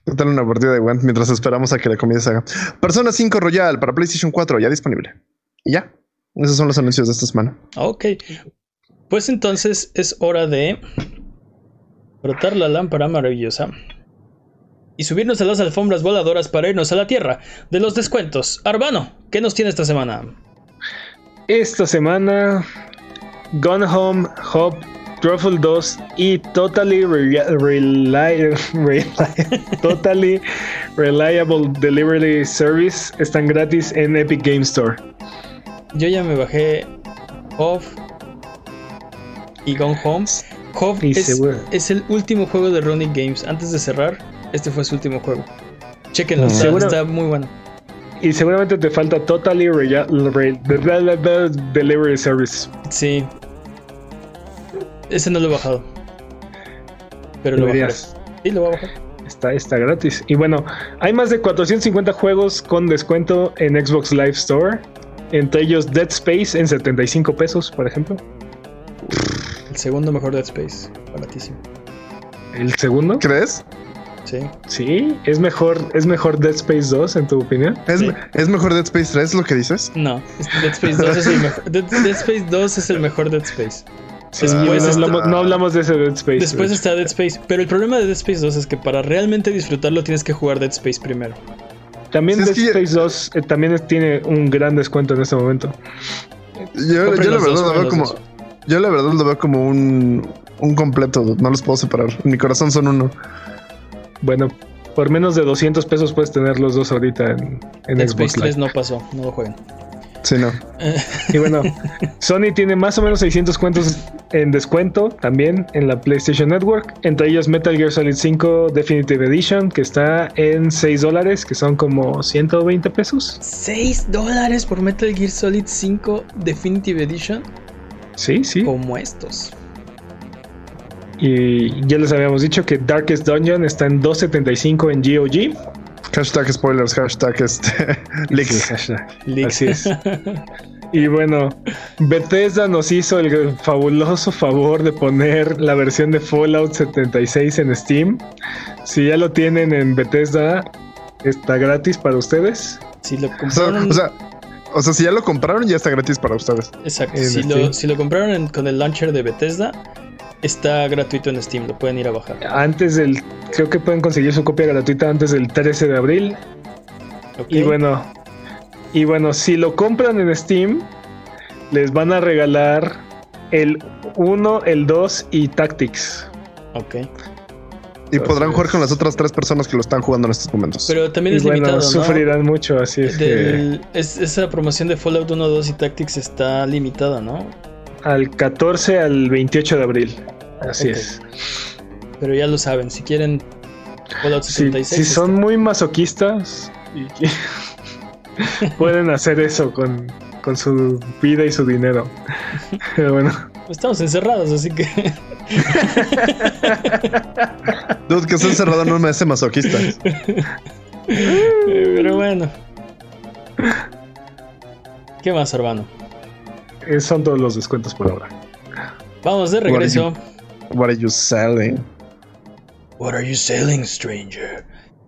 [SPEAKER 2] Dale una partida de Gwent mientras esperamos a que la comida se haga. Persona 5 Royal para PlayStation 4 ya disponible. Y ya. Esos son los anuncios de esta semana.
[SPEAKER 1] Ok. Pues entonces es hora de frotar la lámpara maravillosa y subirnos a las alfombras voladoras para irnos a la tierra de los descuentos. Arbano, ¿qué nos tiene esta semana?
[SPEAKER 3] Esta semana, Gone Home, Hop, Truffle 2 y Totally Reli- Reli- Totally Reliable Delivery Service están gratis en Epic Game Store.
[SPEAKER 1] Yo ya me bajé Off y Gone Home. Hov
[SPEAKER 3] Y
[SPEAKER 1] es, el último juego de Running Games. Antes de cerrar, este fue su último juego. Chequenlo, está, muy bueno.
[SPEAKER 3] Y seguramente te falta Totally Delivery Service.
[SPEAKER 1] Sí. Ese no lo he bajado. Pero lo.
[SPEAKER 3] Deberías.
[SPEAKER 1] Sí, lo voy a bajar.
[SPEAKER 3] Está, está gratis. Y bueno, hay más de 450 juegos con descuento en Xbox Live Store. Entre ellos Dead Space en 75 pesos, por ejemplo.
[SPEAKER 1] El segundo mejor Dead Space. Baratísimo.
[SPEAKER 3] El segundo.
[SPEAKER 2] ¿Crees?
[SPEAKER 1] Sí.
[SPEAKER 3] Sí, es mejor, es mejor Dead Space 2, en tu opinión.
[SPEAKER 2] ¿Es,
[SPEAKER 1] Sí.
[SPEAKER 2] ¿Es mejor Dead Space 3 lo que dices?
[SPEAKER 1] No, Dead Space 2 es el mejor. Dead, Dead Space 2 es el mejor Dead Space.
[SPEAKER 3] Sí,
[SPEAKER 1] Después
[SPEAKER 3] no,
[SPEAKER 1] está-
[SPEAKER 3] hablamos, no hablamos de ese Dead Space.
[SPEAKER 1] Después
[SPEAKER 3] de
[SPEAKER 1] está Dead Space. Pero el problema de Dead Space 2 es que para realmente disfrutarlo tienes que jugar Dead Space primero.
[SPEAKER 3] También
[SPEAKER 2] Sí, es
[SPEAKER 3] Dead
[SPEAKER 2] que-
[SPEAKER 3] Space 2 eh, también tiene un gran descuento en este momento.
[SPEAKER 2] Yo, yo la verdad lo veo como.
[SPEAKER 1] dos.
[SPEAKER 2] Yo la verdad lo veo como un, un completo. No los puedo separar. En mi corazón son uno.
[SPEAKER 3] Bueno, por menos de 200 pesos puedes tener los dos ahorita en, en
[SPEAKER 1] Dead
[SPEAKER 3] Xbox
[SPEAKER 1] Space 3
[SPEAKER 3] Live.
[SPEAKER 1] no pasó, no lo jueguen.
[SPEAKER 2] Sí, no.
[SPEAKER 3] Y bueno, Sony tiene más o menos 600 cuentos en descuento también en la PlayStation Network. Entre ellos Metal Gear Solid 5 Definitive Edition, que está en 6 dólares, que son como 120 pesos.
[SPEAKER 1] 6 dólares por Metal Gear Solid 5 Definitive Edition.
[SPEAKER 3] Sí, sí.
[SPEAKER 1] Como estos.
[SPEAKER 3] Y ya les habíamos dicho que Darkest Dungeon está en 2.75 en GOG.
[SPEAKER 2] Hashtag spoilers, hashtag este.
[SPEAKER 3] Sí,
[SPEAKER 2] leaks.
[SPEAKER 3] hashtag.
[SPEAKER 1] Leaks.
[SPEAKER 3] Así es. Y bueno, Bethesda nos hizo el fabuloso favor de poner la versión de Fallout 76 en Steam. Si ya lo tienen en Bethesda, está gratis para ustedes.
[SPEAKER 1] Si lo
[SPEAKER 2] O sea,
[SPEAKER 1] compraron.
[SPEAKER 2] o sea, o sea, si ya lo compraron, ya está gratis para ustedes.
[SPEAKER 1] exacto.
[SPEAKER 3] en
[SPEAKER 1] Si lo, si lo compraron en- con el launcher de Bethesda, está gratuito en Steam. Lo pueden ir a bajar.
[SPEAKER 3] Antes del, creo que pueden conseguir su copia gratuita antes del 13 de abril.
[SPEAKER 1] Ok.
[SPEAKER 3] Y bueno, y bueno, si lo compran en Steam, les van a regalar el 1, el 2 y Tactics.
[SPEAKER 1] Ok.
[SPEAKER 2] Y podrán jugar con las otras tres personas que lo están jugando en estos momentos.
[SPEAKER 1] Pero también
[SPEAKER 3] Y
[SPEAKER 1] es
[SPEAKER 3] bueno,
[SPEAKER 1] limitado, ¿no?
[SPEAKER 3] sufrirán mucho, así es que
[SPEAKER 1] Del- es- esa promoción de Fallout 1, 2 y Tactics está limitada, ¿no?
[SPEAKER 3] al 14 al 28 de abril. Así
[SPEAKER 1] Ok.
[SPEAKER 3] es.
[SPEAKER 1] Pero ya lo saben, si quieren Fallout
[SPEAKER 3] Si,
[SPEAKER 1] 76.
[SPEAKER 3] si son muy masoquistas, y que- pueden hacer eso con, con su vida y su dinero. Pero bueno,
[SPEAKER 1] está- estamos encerrados, así que
[SPEAKER 2] Dude, que están encerrado no me hace masoquista.
[SPEAKER 1] pero bueno. ¿Qué más, hermano?
[SPEAKER 3] eh, son todos los descuentos por ahora.
[SPEAKER 1] Vamos de regreso.
[SPEAKER 2] What are you selling?
[SPEAKER 1] What are you selling, stranger?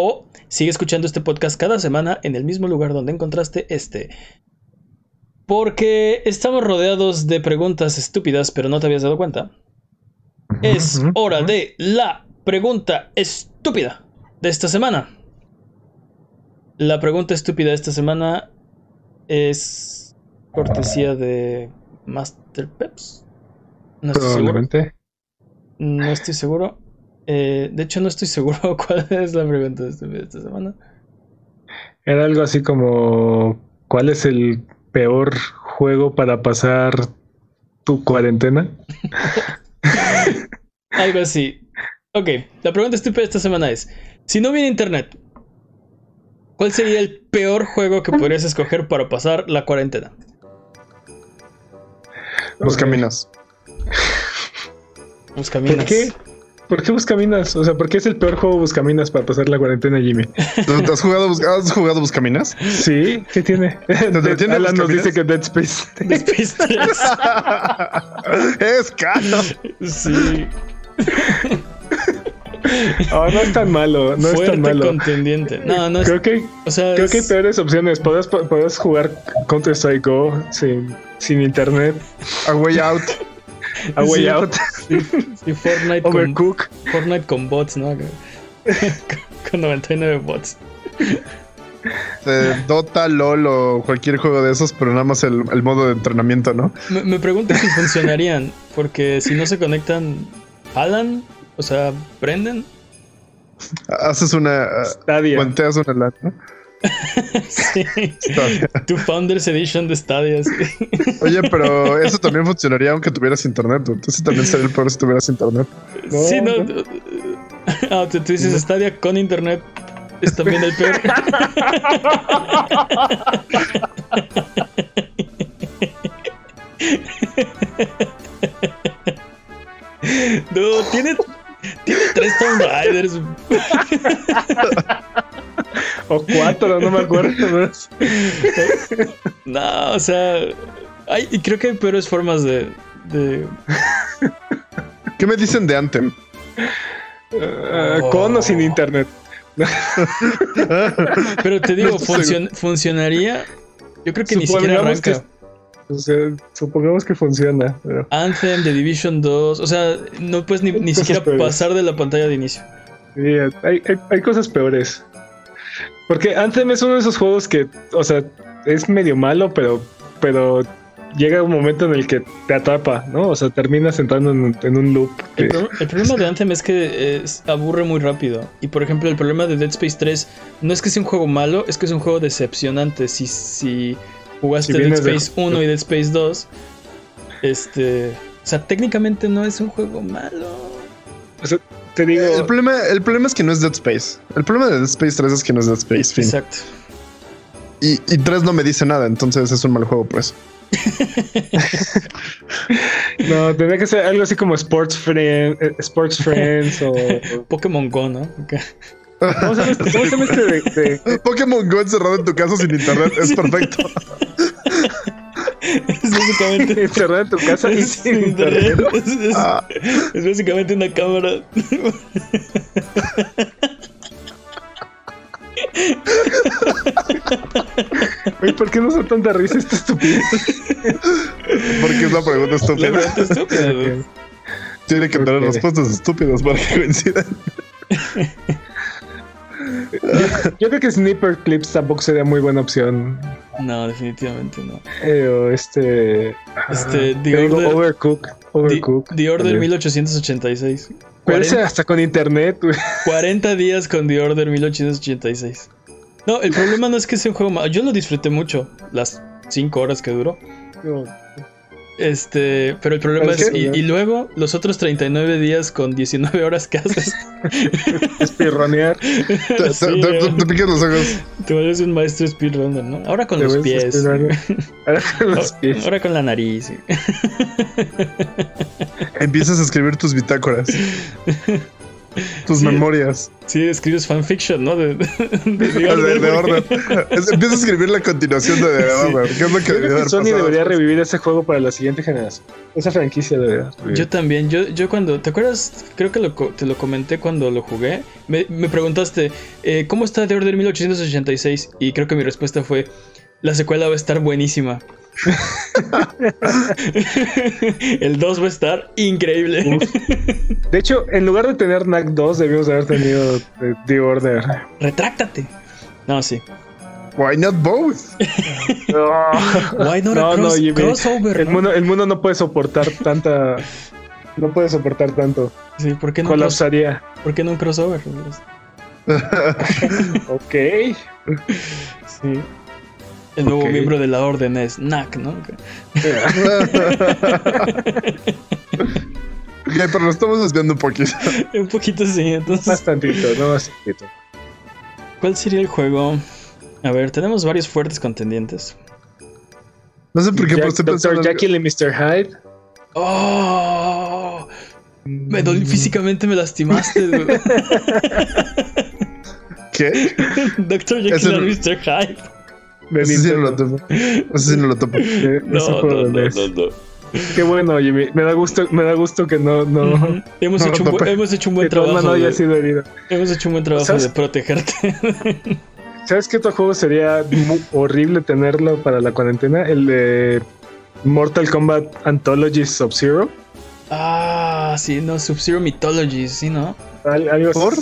[SPEAKER 1] O sigue escuchando este podcast cada semana en el mismo lugar donde encontraste este. Porque estamos rodeados de preguntas estúpidas, pero no te habías dado cuenta. Es hora de la pregunta estúpida de esta semana. La pregunta estúpida de esta semana es cortesía de Master Peps. No estoy seguro. No estoy seguro. Eh, de hecho, no estoy seguro cuál es la pregunta de este- de esta semana.
[SPEAKER 3] Era algo así como: ¿Cuál es el peor juego para pasar tu cuarentena?
[SPEAKER 1] Algo así. Ok, la pregunta estúpida de esta semana es: Si no hubiera internet, ¿cuál sería el peor juego que podrías escoger para pasar la cuarentena?
[SPEAKER 2] Buscaminas.
[SPEAKER 1] Buscaminas.
[SPEAKER 3] ¿Por qué? ¿Por qué Buscaminas? O sea, ¿por qué es el peor juego Buscaminas para pasar la cuarentena, Jimmy?
[SPEAKER 2] ¿Tú- ¿Has jugado, Bus- ¿Has jugado Buscaminas?
[SPEAKER 3] Sí, ¿qué tiene? Alan nos dice que Dead Space.
[SPEAKER 1] Space 3.
[SPEAKER 2] es caro.
[SPEAKER 1] Sí.
[SPEAKER 3] Oh, no es tan malo, no es tan malo.
[SPEAKER 1] contendiente. No, no es.
[SPEAKER 3] Creo que,
[SPEAKER 1] O sea,
[SPEAKER 3] creo que hay
[SPEAKER 1] es-
[SPEAKER 3] peores opciones. Podrás, podrás jugar Counter Strike Go sin, sin internet.
[SPEAKER 2] A way out.
[SPEAKER 3] A Way
[SPEAKER 1] Sí.
[SPEAKER 3] Out.
[SPEAKER 1] Sí, sí, Fortnite, con,
[SPEAKER 3] Overcook.
[SPEAKER 1] Fortnite con bots, ¿no? con 99 bots.
[SPEAKER 2] Eh, Dota, LOL o cualquier juego de esos, pero nada más el, el modo de entrenamiento, ¿no?
[SPEAKER 1] Me, me pregunto si funcionarían, porque si no se conectan, ¿jalan? O sea, ¿prenden?
[SPEAKER 2] Haces una.
[SPEAKER 3] Stadia.
[SPEAKER 2] Puenteas una lana. ¿No?
[SPEAKER 1] Sí. Tu Founders Edition de Stadia. sí.
[SPEAKER 2] Oye, pero eso también funcionaría aunque tuvieras internet. Entonces también sería el peor si tuvieras internet.
[SPEAKER 3] No,
[SPEAKER 1] sí, no.
[SPEAKER 3] no.
[SPEAKER 1] Ah, tú, tú dices Stadia con internet. Es también el peor. No, tiene, tiene tres Tomb Raiders.
[SPEAKER 3] O cuatro, no me acuerdo.
[SPEAKER 1] No, o sea, hay, y creo que hay peores formas de, de
[SPEAKER 2] ¿Qué me dicen de Anthem?
[SPEAKER 3] Ah, con o sin internet.
[SPEAKER 1] Pero te digo, funcion- funcionaría. Yo creo que ni siquiera
[SPEAKER 3] que-
[SPEAKER 1] arranca.
[SPEAKER 3] O sea, supongamos que funciona. Pero...
[SPEAKER 1] Anthem, The Division 2. O sea, no puedes ni, ni siquiera
[SPEAKER 3] peores.
[SPEAKER 1] pasar de la pantalla de inicio.
[SPEAKER 3] Sí, hay, hay, hay cosas peores. Porque Anthem es uno de esos juegos que, o sea, es medio malo, pero, pero llega un momento en el que te atrapa, ¿no? O sea, terminas entrando en, en un loop. que-
[SPEAKER 1] El, pro- el problema de Anthem es que es- aburre muy rápido. Y por ejemplo, el problema de Dead Space 3 no es que sea un juego malo, es que es un juego decepcionante. Si, si jugaste
[SPEAKER 3] Si
[SPEAKER 1] Dead
[SPEAKER 3] vienes de-
[SPEAKER 1] Space 1 y Dead Space 2, este. O sea, técnicamente no es un juego malo.
[SPEAKER 3] o sea, te digo,
[SPEAKER 2] El problema, el problema es que no es Dead Space. El problema de Dead Space 3 es que no es Dead Space. Fin.
[SPEAKER 1] Exacto.
[SPEAKER 2] Y, y 3 no me dice nada, entonces es un mal juego, pues.
[SPEAKER 3] no, tendría que ser algo así como Sports, Friend, eh, Sports Friends o...
[SPEAKER 1] Pokémon Go, ¿no? Ok.
[SPEAKER 3] ¿Cómo se llama este, cómo se llama este de- de-
[SPEAKER 2] Pokémon Go encerrado en tu casa sin internet es perfecto.
[SPEAKER 1] Es básicamente.
[SPEAKER 3] encerrado en tu casa y
[SPEAKER 1] es,
[SPEAKER 3] sin internet?
[SPEAKER 1] es- es-
[SPEAKER 2] Ah,
[SPEAKER 1] es básicamente una cámara.
[SPEAKER 3] Oye, ¿por qué no son tanta risa esta estupidez?
[SPEAKER 2] porque es la pregunta estúpida. Tiene que tener respuestas estúpidas para que coincidan.
[SPEAKER 3] Yo creo que Sniper Clips tampoco sería muy buena opción.
[SPEAKER 1] No, definitivamente no.
[SPEAKER 3] Eh, o este.
[SPEAKER 1] Este,
[SPEAKER 3] ah,
[SPEAKER 1] The
[SPEAKER 3] te digo,
[SPEAKER 1] Order-
[SPEAKER 3] Overcook.
[SPEAKER 1] The,
[SPEAKER 3] Overcook.
[SPEAKER 1] The Order
[SPEAKER 3] También.
[SPEAKER 1] 1886.
[SPEAKER 3] Pero ese
[SPEAKER 1] 40,
[SPEAKER 3] hasta con internet, güey.
[SPEAKER 1] 40 días con The Order 1886. No, el problema no es que sea un juego malo. Yo lo disfruté mucho, las 5 horas que duró. Este, pero el problema es.
[SPEAKER 3] que-
[SPEAKER 1] Y, y luego, los otros 39 días con 19 horas que haces,
[SPEAKER 3] Espirronear.
[SPEAKER 1] Sí,
[SPEAKER 2] te- te- te picas los ojos.
[SPEAKER 1] te vuelves un maestro speedrunner, ¿no? Ahora con los pies.
[SPEAKER 3] Ahora con los pies.
[SPEAKER 1] Ahora con la nariz.
[SPEAKER 2] Empiezas a escribir tus bitácoras. Tus
[SPEAKER 1] Sí.
[SPEAKER 2] memorias.
[SPEAKER 1] Sí, escribes fanfiction, ¿no? De, de, de
[SPEAKER 2] De,
[SPEAKER 1] Order,
[SPEAKER 2] Empiezas a escribir la continuación de The Order. ¿Qué es lo que
[SPEAKER 3] creo que
[SPEAKER 2] haber
[SPEAKER 3] Sony
[SPEAKER 2] pasado
[SPEAKER 3] debería revivir ese juego para la siguiente generación. Esa franquicia debería. revivir.
[SPEAKER 1] Yo también, yo, yo cuando, ¿te acuerdas? Creo que lo te lo comenté cuando lo jugué. Me, me preguntaste, eh, ¿cómo está The Order 1886? Y creo que mi respuesta fue, la secuela va a estar buenísima. El 2 va a estar increíble.
[SPEAKER 3] De hecho, en lugar de tener NAC 2, debíamos haber tenido eh, The Order.
[SPEAKER 1] Retráctate. No, sí.
[SPEAKER 2] Why not both?
[SPEAKER 1] Why not a
[SPEAKER 3] No, no,
[SPEAKER 1] cross-
[SPEAKER 3] Jimmy.
[SPEAKER 1] crossover?
[SPEAKER 3] El
[SPEAKER 1] no?
[SPEAKER 3] mundo, el mundo no puede soportar tanta. No puede soportar tanto.
[SPEAKER 1] Sí, ¿por qué no,
[SPEAKER 3] Colapsaría.
[SPEAKER 1] ¿por qué no un crossover?
[SPEAKER 3] Ok.
[SPEAKER 1] Sí. El nuevo miembro de la orden es Knack, ¿no?
[SPEAKER 2] Ok, pero lo estamos desviando un poquito.
[SPEAKER 1] Un poquito sí, entonces...
[SPEAKER 3] Bastantito, no bastantito.
[SPEAKER 1] ¿Cuál sería el juego? A ver, tenemos varios fuertes contendientes.
[SPEAKER 2] No sé por qué, pero
[SPEAKER 3] Jack-
[SPEAKER 2] estoy
[SPEAKER 3] Dr.
[SPEAKER 2] pensando.
[SPEAKER 3] Jekyll y Mr. Hyde.
[SPEAKER 1] ¡Oh! Me dol- físicamente me lastimaste, güey.
[SPEAKER 2] ¿Qué?
[SPEAKER 1] Doctor Jekyll and Mr. Hyde.
[SPEAKER 2] No lo topo. Ese sí no lo topo.
[SPEAKER 3] Eh,
[SPEAKER 1] No, no,
[SPEAKER 3] juego
[SPEAKER 1] no,
[SPEAKER 3] no es.
[SPEAKER 1] no, no.
[SPEAKER 3] Qué bueno, Jimmy. Me da gusto, me da gusto que no, no.
[SPEAKER 1] Hemos,
[SPEAKER 2] No,
[SPEAKER 1] hecho un hemos hecho un buen
[SPEAKER 3] que
[SPEAKER 1] trabajo.
[SPEAKER 3] no haya sido herido.
[SPEAKER 1] hemos hecho un buen trabajo
[SPEAKER 3] ¿Sabes?
[SPEAKER 1] de protegerte.
[SPEAKER 3] ¿Sabes qué otro juego sería horrible tenerlo para la cuarentena? El de Mortal Kombat Anthology Sub-Zero.
[SPEAKER 1] Ah, sí, no, Sub-Zero Mythology, sí, ¿no?
[SPEAKER 3] Al- algo así.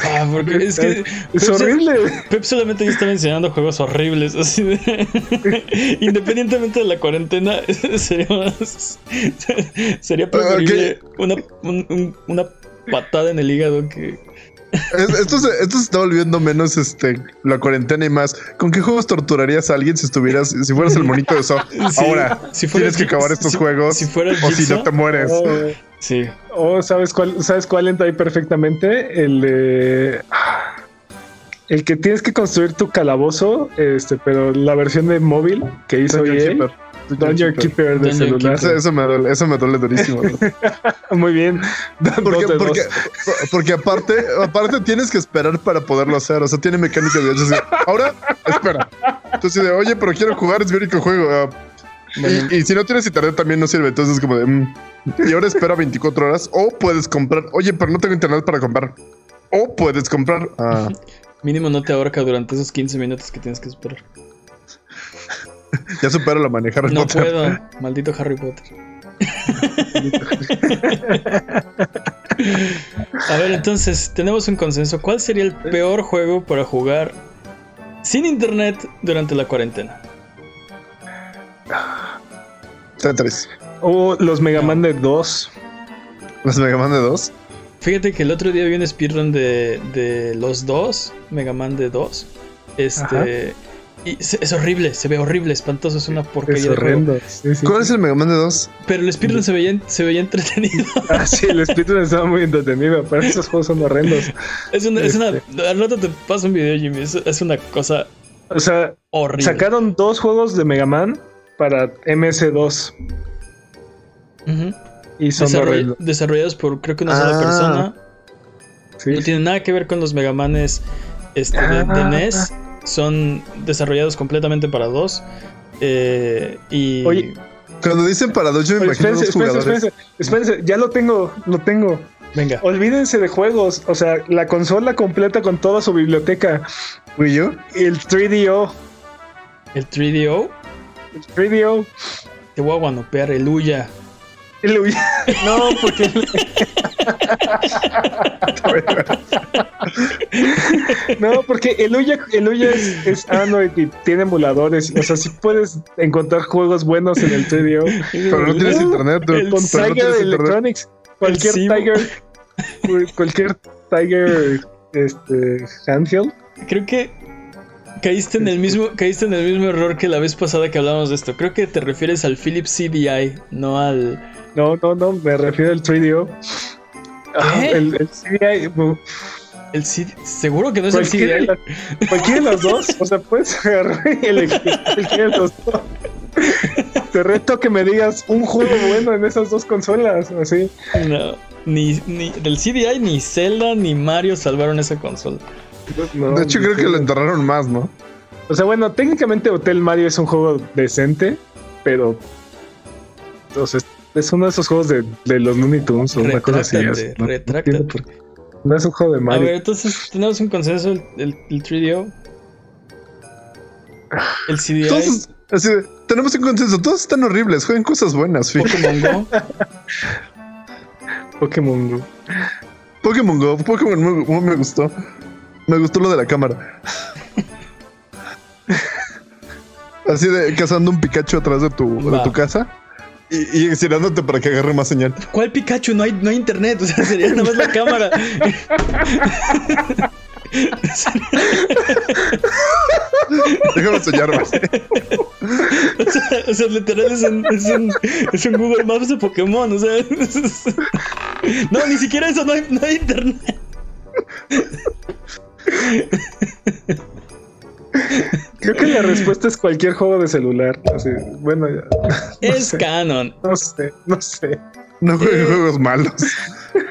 [SPEAKER 1] Ah, porque es que.
[SPEAKER 3] Es
[SPEAKER 1] Pep-
[SPEAKER 3] horrible.
[SPEAKER 1] Pep solamente yo estaba enseñando juegos horribles, así de. Independientemente de la cuarentena, sería más. Sería preferible una, un- un- una patada en el hígado que.
[SPEAKER 2] Es- Esto se, esto se está volviendo menos este la cuarentena y más. ¿Con qué juegos torturarías a alguien si estuvieras, si fueras el monito de So?
[SPEAKER 1] Sí,
[SPEAKER 2] Ahora
[SPEAKER 1] si fuera
[SPEAKER 2] tienes que acabar estos
[SPEAKER 1] si-
[SPEAKER 2] juegos
[SPEAKER 1] si fuera
[SPEAKER 2] o si no te mueres.
[SPEAKER 3] Oh,
[SPEAKER 1] Sí.
[SPEAKER 3] oh, ¿sabes cuál, ¿sabes cuál entra ahí perfectamente? El de. El que tienes que construir tu calabozo, este, pero la versión de móvil que hizo
[SPEAKER 2] Dungeon
[SPEAKER 3] EA. Dungeon Keeper de
[SPEAKER 1] Dungeon
[SPEAKER 3] celular.
[SPEAKER 2] Eso, eso me duele, eso me duele durísimo.
[SPEAKER 3] Muy bien.
[SPEAKER 2] Porque, aparte, aparte tienes que esperar para poderlo hacer. O sea, tiene mecánica de hecho. así, Ahora, espera. Entonces, de, oye, pero quiero jugar, es mi único juego. ah, y, y si no tienes internet también no sirve. Entonces, como de. mm, y ahora espera 24 horas. O puedes comprar. Oye, pero no tengo internet para comprar. O puedes comprar. Ah,
[SPEAKER 1] Mínimo no te ahorca durante esos 15 minutos que tienes que esperar.
[SPEAKER 2] ya supero la manejar.
[SPEAKER 1] No puedo. Maldito Harry Potter. A ver, entonces, tenemos un consenso. ¿Cuál sería el peor juego para jugar sin internet durante la cuarentena?
[SPEAKER 2] Tetris.
[SPEAKER 3] O los Mega Man de 2.
[SPEAKER 2] Los Mega Man de 2.
[SPEAKER 1] Fíjate que el otro día vi un speedrun de, de los dos, Mega Man de 2. Este.
[SPEAKER 3] Ajá.
[SPEAKER 1] Y se- es horrible, se ve horrible, espantoso, es una porquería
[SPEAKER 3] Es horrendo. Sí, sí.
[SPEAKER 2] ¿Cuál es el Mega Man de 2?
[SPEAKER 1] Pero el speedrun se veía, se veía entretenido.
[SPEAKER 3] Ah, sí, el speedrun estaba muy entretenido, pero esos juegos son horrendos.
[SPEAKER 1] Es una, es una.
[SPEAKER 3] Este.
[SPEAKER 1] Al rato te paso un video, Jimmy. Es, es una cosa
[SPEAKER 3] O sea,
[SPEAKER 1] horrible.
[SPEAKER 3] sacaron dos juegos de Mega Man para MS2
[SPEAKER 1] Ujú.
[SPEAKER 3] y son
[SPEAKER 1] Desarroll- desarrollados por creo que una sola
[SPEAKER 2] Ah.
[SPEAKER 1] persona.
[SPEAKER 3] Sí.
[SPEAKER 1] No tiene nada que ver con los Mega Manes este, de, de
[SPEAKER 3] Ah.
[SPEAKER 1] NES. Son desarrollados completamente para dos. Eh, y.
[SPEAKER 3] Oye,
[SPEAKER 2] Cuando dicen para dos, yo me imagino
[SPEAKER 3] espérense,
[SPEAKER 2] dos
[SPEAKER 3] espérense,
[SPEAKER 2] jugadores.
[SPEAKER 3] espérense, espérense, ya lo tengo, lo tengo.
[SPEAKER 1] Venga.
[SPEAKER 3] Olvídense de juegos, o sea, la consola completa con toda su biblioteca,
[SPEAKER 2] ¿Fui yo?
[SPEAKER 3] el 3DO,
[SPEAKER 1] El 3DO.
[SPEAKER 3] el 3DO,
[SPEAKER 1] Te voy a guanopear el Uya.
[SPEAKER 3] el Wii- no, porque no, porque el Uya, el Uya es, es Android y tiene emuladores, o sea, si puedes encontrar juegos buenos en el 3DO.
[SPEAKER 2] Pero no tienes internet.
[SPEAKER 1] el
[SPEAKER 3] Con
[SPEAKER 2] no
[SPEAKER 3] Tiger
[SPEAKER 2] internet.
[SPEAKER 3] Electronics, cualquier. Tiger, cualquier Tiger, este, handheld.
[SPEAKER 1] Creo que caíste en el mismo, caíste en el mismo error que la vez pasada que hablamos de esto. Creo que te refieres al Philips CDI, no al.
[SPEAKER 3] No, no, no, me refiero al 3DO. Ah,
[SPEAKER 1] ¿Qué?
[SPEAKER 3] el, el CDI,
[SPEAKER 1] el CD Seguro que no es el
[SPEAKER 3] cualquiera, de
[SPEAKER 1] CDI.
[SPEAKER 3] las- cualquiera de los dos, o sea, puedes agarrar y elegir cualquiera de los dos. Te reto que me digas un juego bueno en esas dos consolas, así.
[SPEAKER 1] No. Ni, ni del CDI, ni Zelda, ni Mario salvaron esa consola.
[SPEAKER 3] No,
[SPEAKER 2] De hecho, creo que lo enterraron más, ¿no?
[SPEAKER 3] O sea, bueno, técnicamente Hotel Mario es un juego decente, pero. Sea, es uno de esos juegos de, de los Looney Tunes o una cosa así. Es- no-
[SPEAKER 1] retráctate.
[SPEAKER 3] es un juego de
[SPEAKER 1] A
[SPEAKER 3] Mario.
[SPEAKER 1] ver, entonces tenemos un consenso: el, el, el 3DO. El CDI.
[SPEAKER 2] Todos, así de, tenemos un consenso. Todos están horribles. Juegan cosas buenas.
[SPEAKER 1] Pokémon Go.
[SPEAKER 3] Pokémon Go.
[SPEAKER 2] Pokémon Go. Pokémon me, Go me gustó. Me gustó lo de la cámara. Así de cazando un Pikachu atrás de tu, de tu casa y, y estirándote para que agarre más señal.
[SPEAKER 1] ¿Cuál Pikachu? No hay, no hay internet, o sea, sería nada más la cámara.
[SPEAKER 2] Déjame soñar más.
[SPEAKER 1] O sea, o sea, literal es un, es, un, es un Google Maps de Pokémon, o sea. es- No, ni siquiera eso, no hay, no hay internet.
[SPEAKER 3] Creo que la respuesta es cualquier juego de celular. Así, bueno, ya.
[SPEAKER 1] Es
[SPEAKER 3] sé.
[SPEAKER 1] canon.
[SPEAKER 3] No sé, no sé.
[SPEAKER 2] No jueguen
[SPEAKER 1] Eh.
[SPEAKER 2] juegos malos.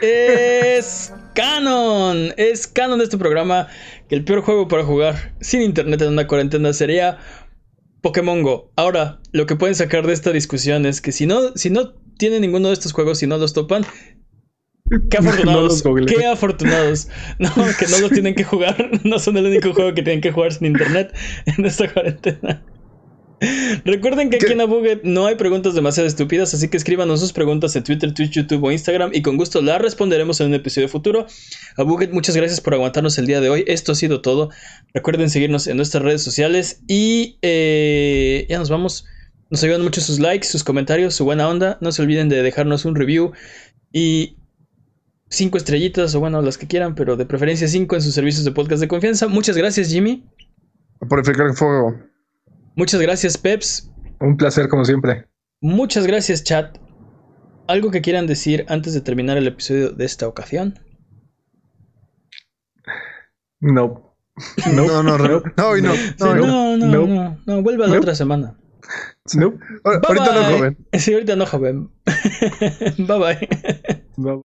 [SPEAKER 1] Es canon. Es canon de este programa que el peor juego para jugar sin internet en una cuarentena sería Pokémon Go. Ahora, lo que pueden sacar de esta discusión es que si no, si no tienen ninguno de estos juegos, si no los topan, qué
[SPEAKER 3] No
[SPEAKER 1] afortunados.
[SPEAKER 3] googleen.
[SPEAKER 1] qué afortunados. No, que no los tienen que jugar. No son el único juego que tienen que jugar sin internet en esta cuarentena. Recuerden que aquí en Abuget no hay preguntas demasiado estúpidas, así que escríbanos sus preguntas en Twitter, Twitch, YouTube o Instagram y con gusto las responderemos en un episodio futuro. Abuget, muchas gracias por aguantarnos el día de hoy. Esto ha sido todo. Recuerden seguirnos en nuestras redes sociales y eh, ya nos vamos. Nos ayudan mucho sus likes, sus comentarios, su buena onda. No se olviden de dejarnos un review y cinco estrellitas o bueno, las que quieran, pero de preferencia cinco en sus servicios de podcast de confianza. Muchas gracias, Jimmy.
[SPEAKER 2] Por el fuego.
[SPEAKER 1] Muchas gracias, Peps.
[SPEAKER 3] Un placer, como siempre.
[SPEAKER 1] Muchas gracias, chat. ¿Algo que quieran decir antes de terminar el episodio de esta ocasión?
[SPEAKER 3] No.
[SPEAKER 2] No, no, no, no, no, no,
[SPEAKER 1] no, no, no, no, vuelve a la otra semana.
[SPEAKER 2] No. Ahorita no, joven.
[SPEAKER 1] Sí, ahorita no, joven. bye bye. bye.